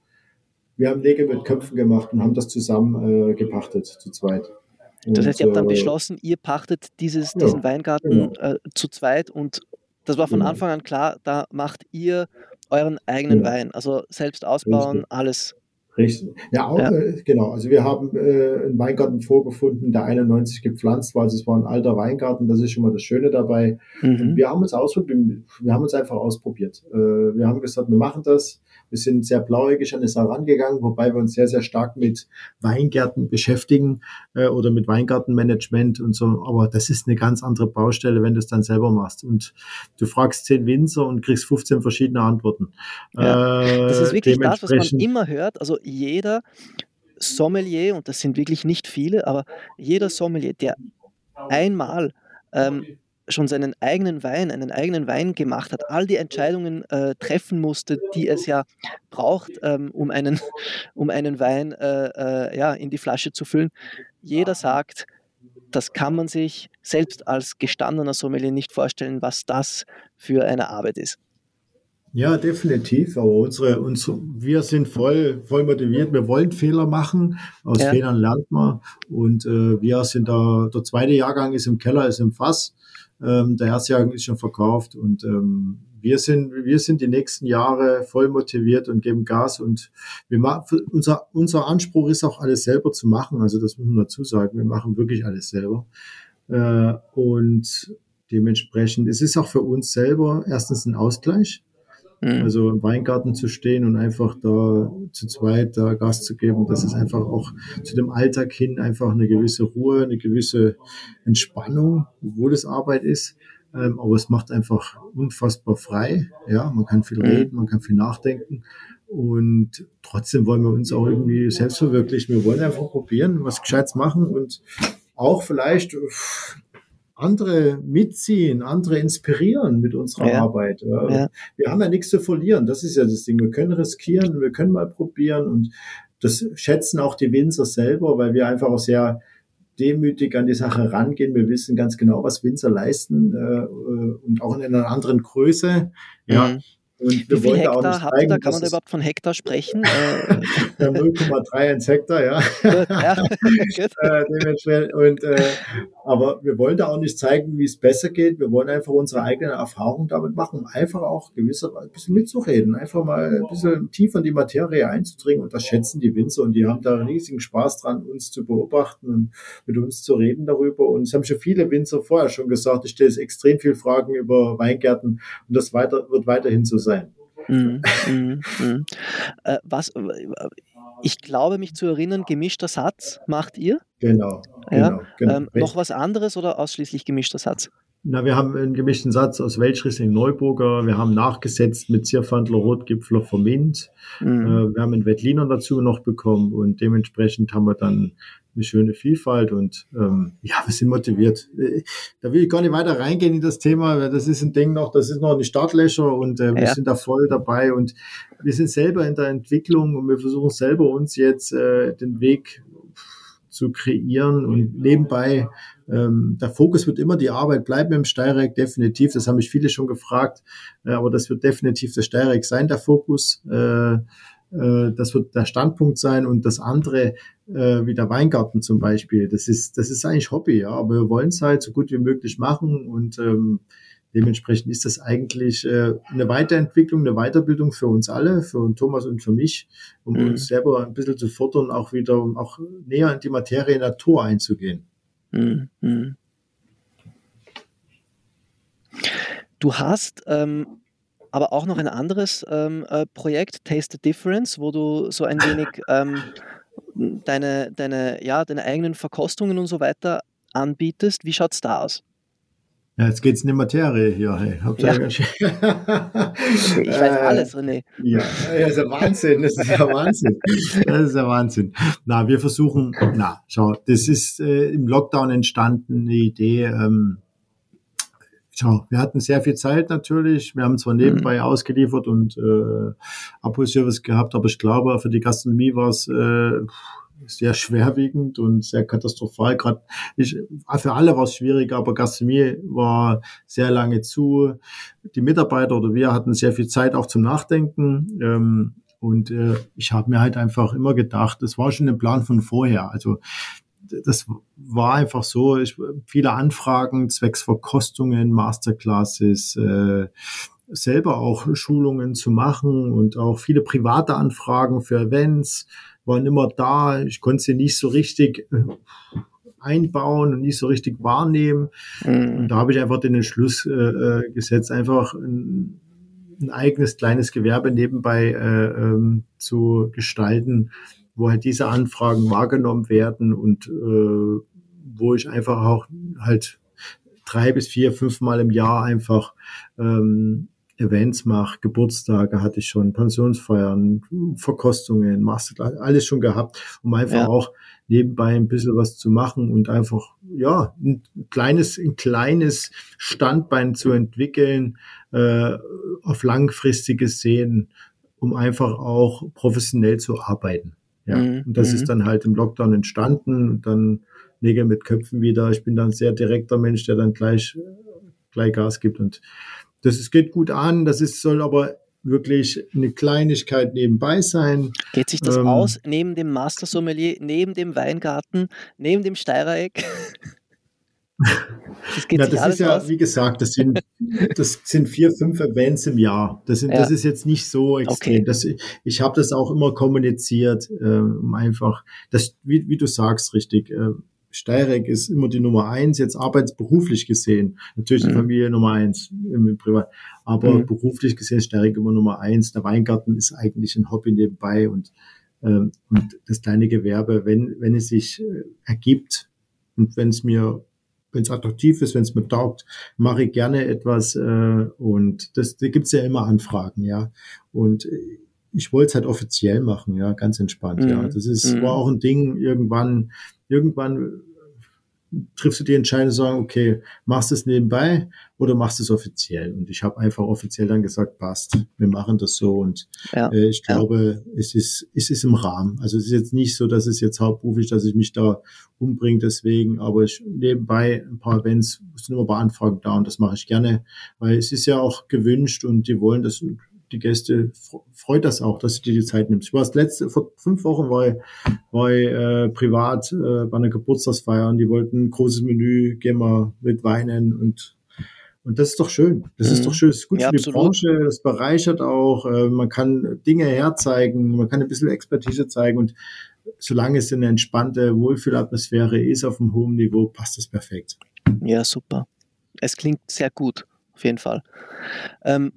wir haben Nägel mit Köpfen gemacht und haben das zusammen äh, gepachtet, zu zweit. Und, das heißt, ihr habt dann äh, beschlossen, ihr pachtet dieses, diesen ja, Weingarten genau. äh, zu zweit und das war von genau. Anfang an klar, da macht ihr euren eigenen ja. Wein, also selbst ausbauen, Richtig. alles. Richtig. Ja, auch, ja. Äh, genau. Also wir haben äh, einen Weingarten vorgefunden, der 91 gepflanzt war. Also es war ein alter Weingarten, das ist schon mal das Schöne dabei. Mhm. Wir haben uns ausprobiert, wir haben uns einfach ausprobiert. Äh, wir haben gesagt, wir machen das. Wir sind sehr blauäugig an das herangegangen, wobei wir uns sehr, sehr stark mit Weingärten beschäftigen äh, oder mit Weingartenmanagement und so. Aber das ist eine ganz andere Baustelle, wenn du es dann selber machst. Und du fragst zehn Winzer und kriegst 15 verschiedene Antworten. Ja, das ist wirklich das, was man immer hört. Also jeder Sommelier, und das sind wirklich nicht viele, aber jeder Sommelier, der einmal ähm, schon seinen eigenen Wein, einen eigenen Wein gemacht hat, all die Entscheidungen äh, treffen musste, die es ja braucht, ähm, um, einen, um einen Wein äh, äh, ja, in die Flasche zu füllen. Jeder sagt, das kann man sich selbst als gestandener Sommelier nicht vorstellen, was das für eine Arbeit ist. Ja, definitiv. Aber unsere, unsere, wir sind voll, voll motiviert. Wir wollen Fehler machen. Aus ja. Fehlern lernt man. Und äh, wir sind da, der zweite Jahrgang ist im Keller, ist im Fass. Ähm, der Jahrgang ist schon verkauft. Und ähm, wir sind, wir sind die nächsten Jahre voll motiviert und geben Gas. Und wir machen, unser, unser Anspruch ist auch alles selber zu machen. Also das muss man dazu sagen. Wir machen wirklich alles selber. Äh, und dementsprechend, es ist auch für uns selber erstens ein Ausgleich Mhm. Also im Weingarten zu stehen und einfach da zu zweit da Gas zu geben, das ist einfach auch zu dem Alltag hin einfach eine gewisse Ruhe, eine gewisse Entspannung, obwohl es Arbeit ist. Ähm, aber es macht einfach unfassbar frei. Ja, man kann viel mhm. reden, man kann viel nachdenken. Und trotzdem wollen wir uns auch irgendwie selbst verwirklichen. Wir wollen einfach probieren, was Gescheites machen und auch vielleicht andere mitziehen, andere inspirieren mit unserer ja. Arbeit. Ja. Wir haben ja nichts zu verlieren. Das ist ja das Ding. Wir können riskieren, wir können mal probieren und das schätzen auch die Winzer selber, weil wir einfach auch sehr demütig an die Sache rangehen. Wir wissen ganz genau, was Winzer leisten äh, und auch in einer anderen Größe. Ja, mhm. Und Wie viel Hektar habt ihr da? Kann man da überhaupt von Hektar sprechen? ja, 0,31 Hektar, ja. Ja. äh, und, äh, aber wir wollen da auch nicht zeigen, wie es besser geht. Wir wollen einfach unsere eigenen Erfahrungen damit machen, um einfach auch gewisser ein bisschen mitzureden, einfach mal ein bisschen tiefer in die Materie einzudringen. Und das schätzen die Winzer und die haben da riesigen Spaß dran, uns zu beobachten und mit uns zu reden darüber. Und es haben schon viele Winzer vorher schon gesagt, ich stelle extrem viele Fragen über Weingärten und das weiter, wird weiterhin so sein sein. Mm, mm, mm. Äh, was, ich glaube, mich zu erinnern, gemischter Satz macht ihr? Genau. Ja? genau, genau. Ähm, noch was anderes oder ausschließlich gemischter Satz? Na, wir haben einen gemischten Satz aus Welschriesling Neuburger. Wir haben nachgesetzt mit Zierfandler, Rotgipfler, Vermint. Mhm. Äh, wir haben einen Wettliner dazu noch bekommen und dementsprechend haben wir dann eine schöne Vielfalt und ähm, ja, wir sind motiviert. Da will ich gar nicht weiter reingehen in das Thema, weil das ist ein Ding noch, das ist noch eine Startlöcher und äh, wir ja. sind da voll dabei und wir sind selber in der Entwicklung und wir versuchen selber uns jetzt äh, den Weg zu kreieren und nebenbei ähm, der Fokus wird immer die Arbeit bleiben im Steyrek, definitiv. Das haben mich viele schon gefragt, äh, aber das wird definitiv der Steyrek sein, der Fokus. Äh, äh, das wird der Standpunkt sein und das andere, äh, wie der Weingarten zum Beispiel, das ist, das ist eigentlich Hobby, ja, aber wir wollen es halt so gut wie möglich machen und ähm, dementsprechend ist das eigentlich äh, eine Weiterentwicklung, eine Weiterbildung für uns alle, für Thomas und für mich, um mhm. uns selber ein bisschen zu fordern, auch wieder, um auch näher in die Materie Natur einzugehen. Mhm. mhm. Du hast ähm, aber auch noch ein anderes ähm, äh, Projekt, Taste the Difference, wo du so ein wenig ähm, deine, deine, ja, deine eigenen Verkostungen und so weiter anbietest. Wie schaut es da aus? Ja, jetzt geht es in die Materie hier. Hey. Ja. ich weiß alles, René. Ja, das ist ja Wahnsinn. Das ist ja Wahnsinn. Das ist ja Wahnsinn. Na, wir versuchen, na, schau, das ist äh, im Lockdown entstanden, eine Idee, ähm, Schau, wir hatten sehr viel Zeit natürlich. Wir haben zwar nebenbei mhm. ausgeliefert und äh, Abholservice gehabt, aber ich glaube, für die Gastronomie war es äh, sehr schwerwiegend und sehr katastrophal. Gerade für alle war es schwierig, aber Gastronomie war sehr lange zu. Die Mitarbeiter oder wir hatten sehr viel Zeit auch zum Nachdenken. Ähm, und äh, ich habe mir halt einfach immer gedacht, das war schon ein Plan von vorher. Also das war einfach so, ich, viele Anfragen zwecks Verkostungen, Masterclasses, äh, selber auch Schulungen zu machen und auch viele private Anfragen für Events waren immer da. Ich konnte sie nicht so richtig äh, einbauen und nicht so richtig wahrnehmen. Mhm. Und da habe ich einfach den Entschluss äh, äh, gesetzt, einfach ein, ein, eigenes kleines Gewerbe nebenbei äh, ähm, zu gestalten, wo halt diese Anfragen wahrgenommen werden und äh, wo ich einfach auch halt drei bis vier, fünf Mal im Jahr einfach ähm, Events mache, Geburtstage hatte ich schon, Pensionsfeiern, Verkostungen, Masterclass, alles schon gehabt, um einfach ja. auch nebenbei ein bisschen was zu machen und einfach, ja, ein kleines, ein kleines Standbein zu entwickeln, äh, auf langfristiges Sehen, um einfach auch professionell zu arbeiten. Ja, mhm. und das ist mhm. dann halt im Lockdown entstanden und dann Nägel mit Köpfen wieder. Ich bin dann ein sehr direkter Mensch, der dann gleich, gleich Gas gibt und das ist, geht gut an. Das ist, soll aber wirklich eine Kleinigkeit nebenbei sein. Geht sich das ähm, aus, neben dem Master Sommelier, neben dem Weingarten, neben dem Steirereck? Das, geht ja, das ist ja, aus? wie gesagt, das sind, das sind vier, fünf Events im Jahr. Das, sind, ja. das ist jetzt nicht so extrem. Okay. Das, ich habe das auch immer kommuniziert, äh, um einfach, das, wie, wie du sagst, richtig, äh, Steyrek ist immer die Nummer eins, jetzt arbeitsberuflich gesehen. Natürlich mhm. die Familie Nummer eins im Privat, aber mhm. beruflich gesehen ist Steyrek immer Nummer eins. Der Weingarten ist eigentlich ein Hobby nebenbei und, ähm, und das kleine Gewerbe, wenn, wenn es sich äh, ergibt und wenn es mir wenn es attraktiv ist, wenn es mir taugt, mache ich gerne etwas äh, und das da gibt's ja immer Anfragen, ja. Und ich wollte es halt offiziell machen, ja, ganz entspannt, mhm. ja. Das ist mhm. war auch ein Ding irgendwann irgendwann triffst du die Entscheidung sagen, okay, machst du es nebenbei oder machst du es offiziell? Und ich habe einfach offiziell dann gesagt, passt, wir machen das so. Und ja, äh, ich glaube, ja. es ist es ist im Rahmen. Also es ist jetzt nicht so, dass es jetzt hauptberuflich, dass ich mich da umbringe deswegen, aber ich nebenbei ein paar Events, sind immer ein paar Anfragen da und das mache ich gerne, weil es ist ja auch gewünscht und die wollen das die Gäste freut das auch, dass du dir die Zeit nimmst. Ich war das letzte, vor fünf Wochen war ich, war äh, privat äh, bei einer Geburtstagsfeier und die wollten ein großes Menü, gehen wir mit Weinen und und das ist doch schön. Das mhm. ist doch schön. Das ist gut ja, für die absolut. Branche. Das bereichert auch. Äh, man kann Dinge herzeigen. Man kann ein bisschen Expertise zeigen. Und solange es eine entspannte Wohlfühlatmosphäre ist auf einem hohen Niveau, passt das perfekt. Ja, super. Es klingt sehr gut. Auf jeden Fall. Ähm,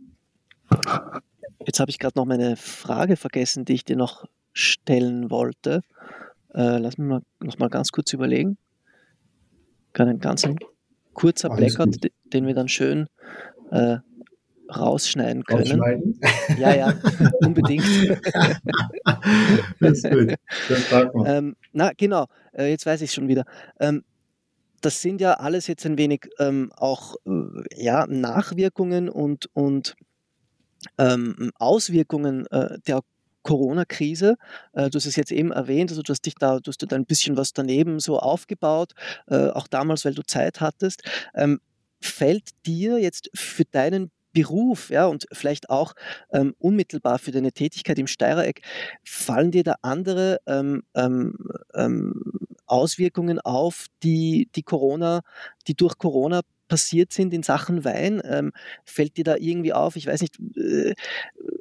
Jetzt habe ich gerade noch meine Frage vergessen, die ich dir noch stellen wollte. Äh, lass mich mal noch mal ganz kurz überlegen. Ein ganz kurzer Alles Blackout, gut. den wir dann schön äh, rausschneiden können. Ja, ja, unbedingt. das ist gut. Das ähm, na, genau, äh, jetzt weiß ich schon wieder. Ähm, das sind ja alles jetzt ein wenig ähm, auch äh, ja, Nachwirkungen und, und ähm, Auswirkungen äh, der Corona-Krise. Äh, du hast es jetzt eben erwähnt, also du hast dich da, du hast da ein bisschen was daneben so aufgebaut, äh, auch damals, weil du Zeit hattest. Ähm, fällt dir jetzt für deinen Beruf, ja, und vielleicht auch ähm, unmittelbar für deine Tätigkeit im Steirereck, fallen dir da andere ähm, ähm, ähm Auswirkungen auf, die, die Corona, die durch Corona passiert sind in Sachen Wein? Ähm, fällt dir da irgendwie auf? Ich weiß nicht, äh,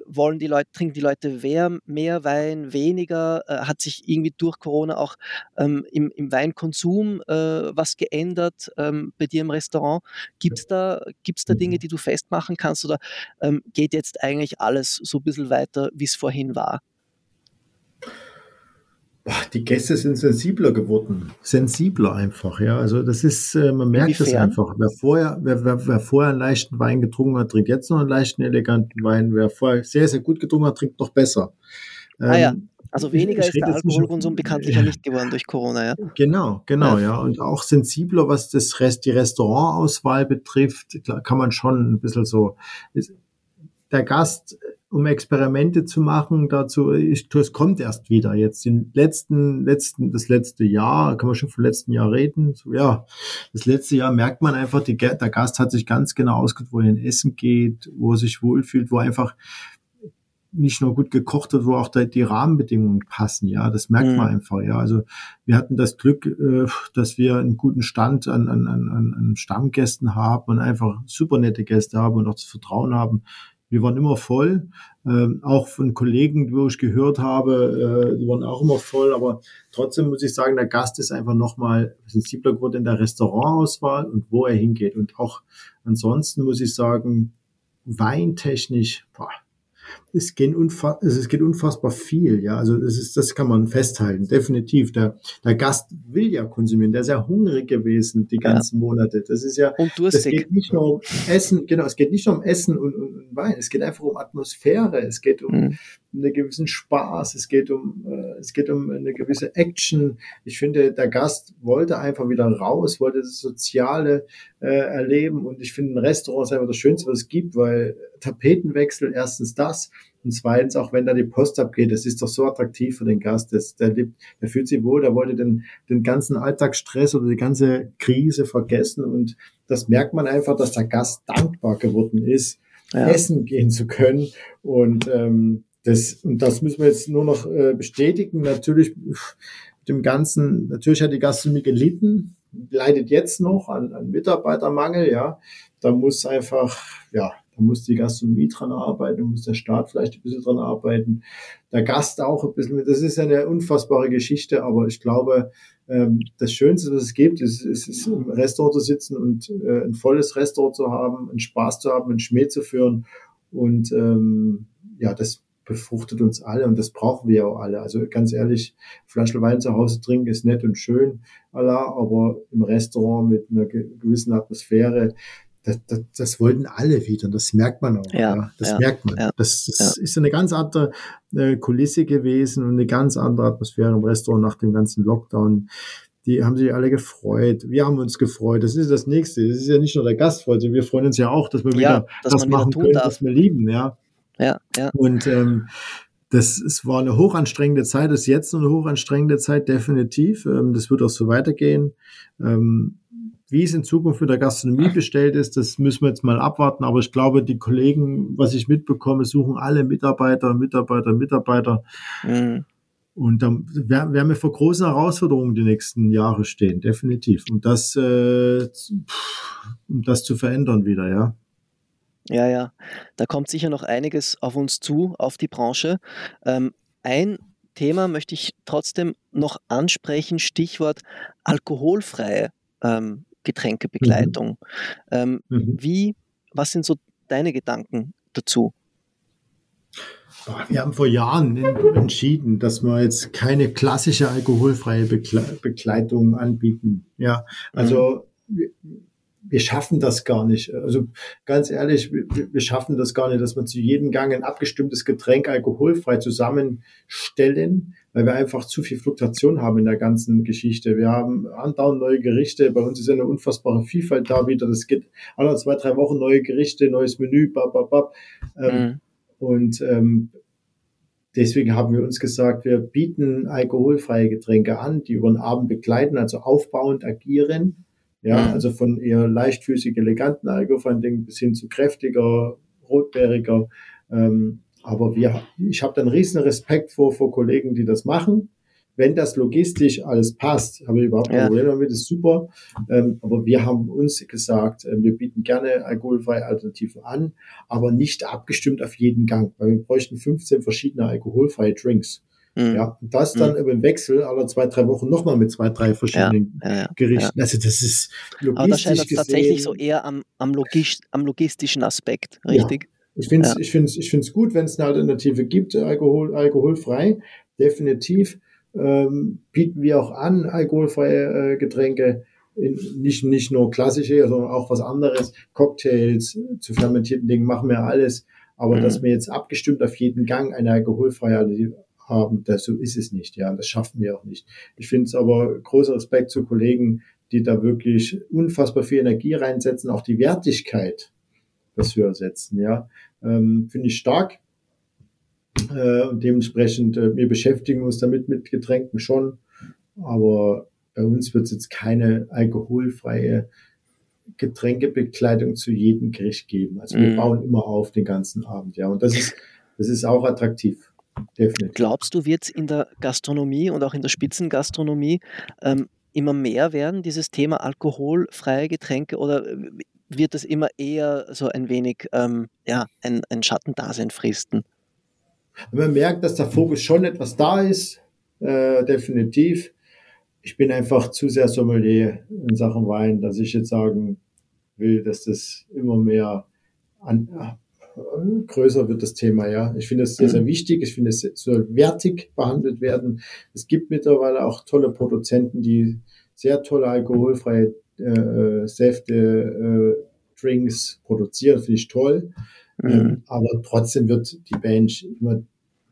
wollen die Leute, trinken die Leute mehr, mehr Wein, weniger? Äh, hat sich irgendwie durch Corona auch ähm, im, im, Weinkonsum äh, was geändert ähm, bei dir im Restaurant? Gibt es da, gibt's da Dinge, mhm. die du festmachen kannst oder ähm, geht jetzt eigentlich alles so ein bisschen weiter, wie es vorhin war? Die Gäste sind sensibler geworden, sensibler einfach, ja. Also das ist, äh, man merkt Inwiefern? das einfach. Wer vorher, wer, wer, wer vorher einen leichten Wein getrunken hat, trinkt jetzt noch einen leichten, eleganten Wein. Wer vorher sehr, sehr gut getrunken hat, trinkt noch besser. Ah ja. Ähm, also weniger ich, ich ist der Alkoholkonsum bekanntlich ja nicht geworden durch Corona, ja. Genau, genau, ja. ja. Und auch sensibler, was das Rest, die Restaurantauswahl betrifft, kann man schon ein bisschen so, der Gast um Experimente zu machen. Dazu, ich, es kommt erst wieder. Jetzt den letzten, letzten, das letzte Jahr, kann man schon vom letzten Jahr reden. So, ja, das letzte Jahr merkt man einfach, die, der Gast hat sich ganz genau ausgesucht, wo er in Essen geht, wo er sich wohlfühlt, wo einfach nicht nur gut gekocht wird, wo auch die Rahmenbedingungen passen, ja, das merkt mhm. man einfach, ja. Also wir hatten das Glück, äh, dass wir einen guten Stand an, an, an, an Stammgästen haben und einfach super nette Gäste haben und auch das Vertrauen haben, wir waren immer voll. Ähm, auch von Kollegen, wo ich gehört habe, äh, die waren auch immer voll. Aber trotzdem muss ich sagen, der Gast ist einfach nochmal sensibler geworden in der Restaurantauswahl und wo er hingeht. Und auch ansonsten muss ich sagen, weintechnisch, boah, es, geht unfass, es geht unfassbar viel, ja. Also das ist, das kann man festhalten, definitiv. Der, der Gast will ja konsumieren, der ist ja hungrig gewesen die ganzen ja. Monate. Das ist ja, und es geht nicht nur um Essen, genau, es geht nicht nur um Essen und, und, und Wein, es geht einfach um Atmosphäre, es geht um mhm. einen gewissen Spaß, es geht um, äh, es geht um eine gewisse Action. Ich finde, der Gast wollte einfach wieder raus, wollte das Soziale äh, erleben und ich finde, ein Restaurant ist einfach das Schönste, was es gibt, weil Tapetenwechsel, erstens das und zweitens, auch wenn da die Post abgeht, das ist doch so attraktiv für den Gast. Das, der, lebt, der fühlt sich wohl, der wollte den, den ganzen Alltagsstress oder die ganze Krise vergessen. Und das merkt man einfach, dass der Gast dankbar geworden ist, ja. essen gehen zu können. Und ähm, das, und das müssen wir jetzt nur noch äh, bestätigen. Natürlich mit dem Ganzen, natürlich hat die Gastronomie gelitten, leidet jetzt noch an, an Mitarbeitermangel, ja. Da muss einfach, ja, da muss die Gastronomie dran arbeiten, da muss der Staat vielleicht ein bisschen dran arbeiten, der Gast auch ein bisschen. Das ist eine unfassbare Geschichte, aber ich glaube, ähm, das Schönste, was es gibt, ist, ist, ist im Restaurant zu sitzen und äh, ein volles Restaurant zu haben, einen Spaß zu haben, einen Schmäh zu führen. Und ähm, ja, das befruchtet uns alle und das brauchen wir ja auch alle. Also ganz ehrlich, Flasche Wein zu Hause trinken ist nett und schön, Allah, aber im Restaurant mit einer gewissen Atmosphäre, das, das, das wollten alle wieder. Das merkt man auch. Ja, ja. Das ja, merkt man. Ja, das, das ist eine ganz andere äh, Kulisse gewesen und eine ganz andere Atmosphäre im Restaurant nach dem ganzen Lockdown. Die haben sich alle gefreut. Wir haben uns gefreut. Das ist das Nächste. Das ist ja nicht nur der Gast freut, wir freuen uns ja auch, dass wir wieder das machen können, darf. was wir lieben. Ja, ja, ja. Und ähm, das es war eine hochanstrengende Zeit, das ist jetzt eine hochanstrengende Zeit, definitiv. Ähm, das wird auch so weitergehen. Ähm, wie es in Zukunft mit der Gastronomie bestellt ist, das müssen wir jetzt mal abwarten. Aber ich glaube, die Kollegen, was ich mitbekomme, suchen alle Mitarbeiter, Mitarbeiter, Mitarbeiter. Mhm. Und dann werden wir vor großen Herausforderungen die nächsten Jahre stehen, definitiv. Um das, äh, um das zu verändern wieder, ja. Ja, ja. Da kommt sicher noch einiges auf uns zu, auf die Branche. Ähm, ein Thema möchte ich trotzdem noch ansprechen, Stichwort alkoholfreie ähm, Getränkebegleitung. Mhm. Ähm, mhm. Wie, was sind so deine Gedanken dazu? Wir haben vor Jahren entschieden, dass wir jetzt keine klassische alkoholfreie Begleitung anbieten. Ja, also mhm wir schaffen das gar nicht. Also ganz ehrlich, wir, wir, schaffen das gar nicht, dass wir zu jedem Gang ein abgestimmtes Getränk alkoholfrei zusammenstellen, weil wir einfach zu viel Fluktuation haben in der ganzen Geschichte. Wir haben andauernd neue Gerichte. Bei uns ist eine unfassbare Vielfalt da wieder. Das geht alle zwei, drei Wochen neue Gerichte, neues Menü, bab, bab, bab. Ähm, mhm. Und ähm, Deswegen haben wir uns gesagt, wir bieten alkoholfreie Getränke an, die über den Abend begleiten, also aufbauend agieren ja, mhm. also von eher leichtfüßig eleganten Algofanding bis hin zu kräftiger, rotbeeriger. Ähm, aber wir, ich habe dann riesen Respekt vor, vor Kollegen, die das machen. Wenn das logistisch alles passt, habe ich überhaupt kein ja. Problem damit, ist super. Ähm, aber wir haben uns gesagt, äh, wir bieten gerne alkoholfreie Alternativen an, aber nicht abgestimmt auf jeden Gang, weil wir bräuchten 15 verschiedene alkoholfreie Drinks. Mhm. Ja, und das dann mhm. im Wechsel alle zwei, drei Wochen nochmal mit zwei, drei verschiedenen ja, ja, Gerichten. Also das ist logistisch Aber da scheint tatsächlich so eher am, am, Logis am logistischen Aspekt, richtig? Ich finde es ich find's, ich find's gut, wenn es eine Alternative gibt, Alkohol, alkoholfrei, definitiv. Ähm, bieten wir auch an, alkoholfreie äh, Getränke, in, nicht, nicht nur klassische, sondern auch was anderes, Cocktails zu fermentierten Dingen machen wir alles. Aber mhm. dass wir jetzt abgestimmt auf jeden Gang eine alkoholfreie haben. Das, so ist es nicht, ja. Das schaffen wir auch nicht. Ich finde es aber großer Respekt zu Kollegen, die da wirklich unfassbar viel Energie reinsetzen, auch die Wertigkeit dafür setzen, ja. Ähm, finde ich stark. Äh, und dementsprechend, äh, wir beschäftigen uns damit mit Getränken schon, aber bei uns wird es jetzt keine alkoholfreie Getränkebekleidung zu jedem Gericht geben. Also wir mm. bauen immer auf den ganzen Abend, ja. Und das ist, das ist auch attraktiv. Definitiv. Glaubst du, wird es in der Gastronomie und auch in der Spitzengastronomie ähm, immer mehr werden, dieses Thema alkoholfreie Getränke, oder wird es immer eher so ein wenig ähm, ja, ein, ein Schattendasein fristen? Man merkt, dass der Fokus schon etwas da ist, äh, definitiv. Ich bin einfach zu sehr Sommelier in Sachen Wein, dass ich jetzt sagen will, dass das immer mehr an, größer wird das Thema, ja. Ich finde es sehr, sehr mhm. wichtig. Ich finde, es soll wertig behandelt werden. Es gibt mittlerweile auch tolle Produzenten, die sehr tolle alkoholfreie äh, Säfte, äh, Drinks produzieren. Finde ich toll. Mhm. Ähm, aber trotzdem wird die Bench immer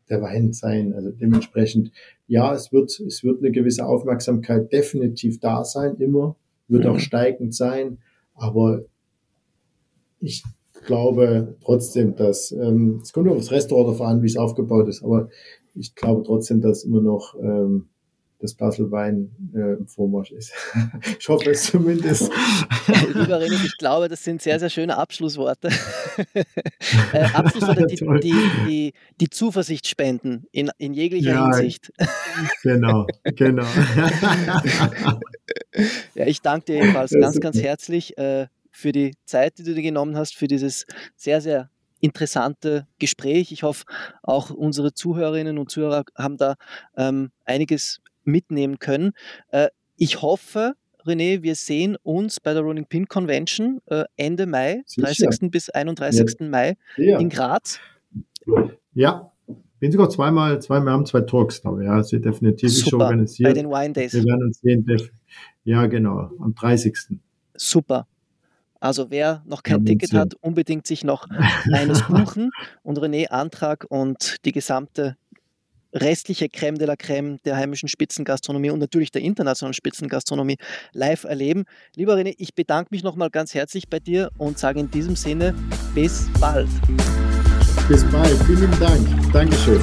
der Wein sein. Also dementsprechend, ja, es wird, es wird eine gewisse Aufmerksamkeit definitiv da sein, immer. Wird mhm. auch steigend sein. Aber ich glaube trotzdem, dass ähm, es kommt auf das Restaurant darauf an, wie es aufgebaut ist, aber ich glaube trotzdem, dass immer noch ähm, das Basel Wein äh, im Vormarsch ist. ich hoffe es zumindest. Lieber René, ich glaube, das sind sehr, sehr schöne Abschlussworte. äh, Abschlussworte, die, die, die, die, Zuversicht spenden in, in jeglicher ja, Hinsicht. genau, genau. ja, ich danke dir jedenfalls ganz, ganz herzlich. Äh, für die Zeit, die du dir genommen hast, für dieses sehr, sehr interessante Gespräch. Ich hoffe, auch unsere Zuhörerinnen und Zuhörer haben da ähm, einiges mitnehmen können. Äh, ich hoffe, René, wir sehen uns bei der Rolling Pin Convention äh, Ende Mai, Sicher. 30. bis 31. Ja. Mai in Graz. Ja, bin sogar zweimal, zweimal haben zwei Talks da. Ja, also definitiv Super, schon organisiert. Bei den Wine Days. Wir werden uns sehen. Ja, genau, am 30. Super. Also wer noch kein ja, Ticket hat, unbedingt sich noch eines buchen und René Antrag und die gesamte restliche Crème de la Crème der heimischen Spitzengastronomie und natürlich der internationalen Spitzengastronomie live erleben. Lieber René, ich bedanke mich nochmal ganz herzlich bei dir und sage in diesem Sinne bis bald. Bis bald, vielen Dank. Dankeschön.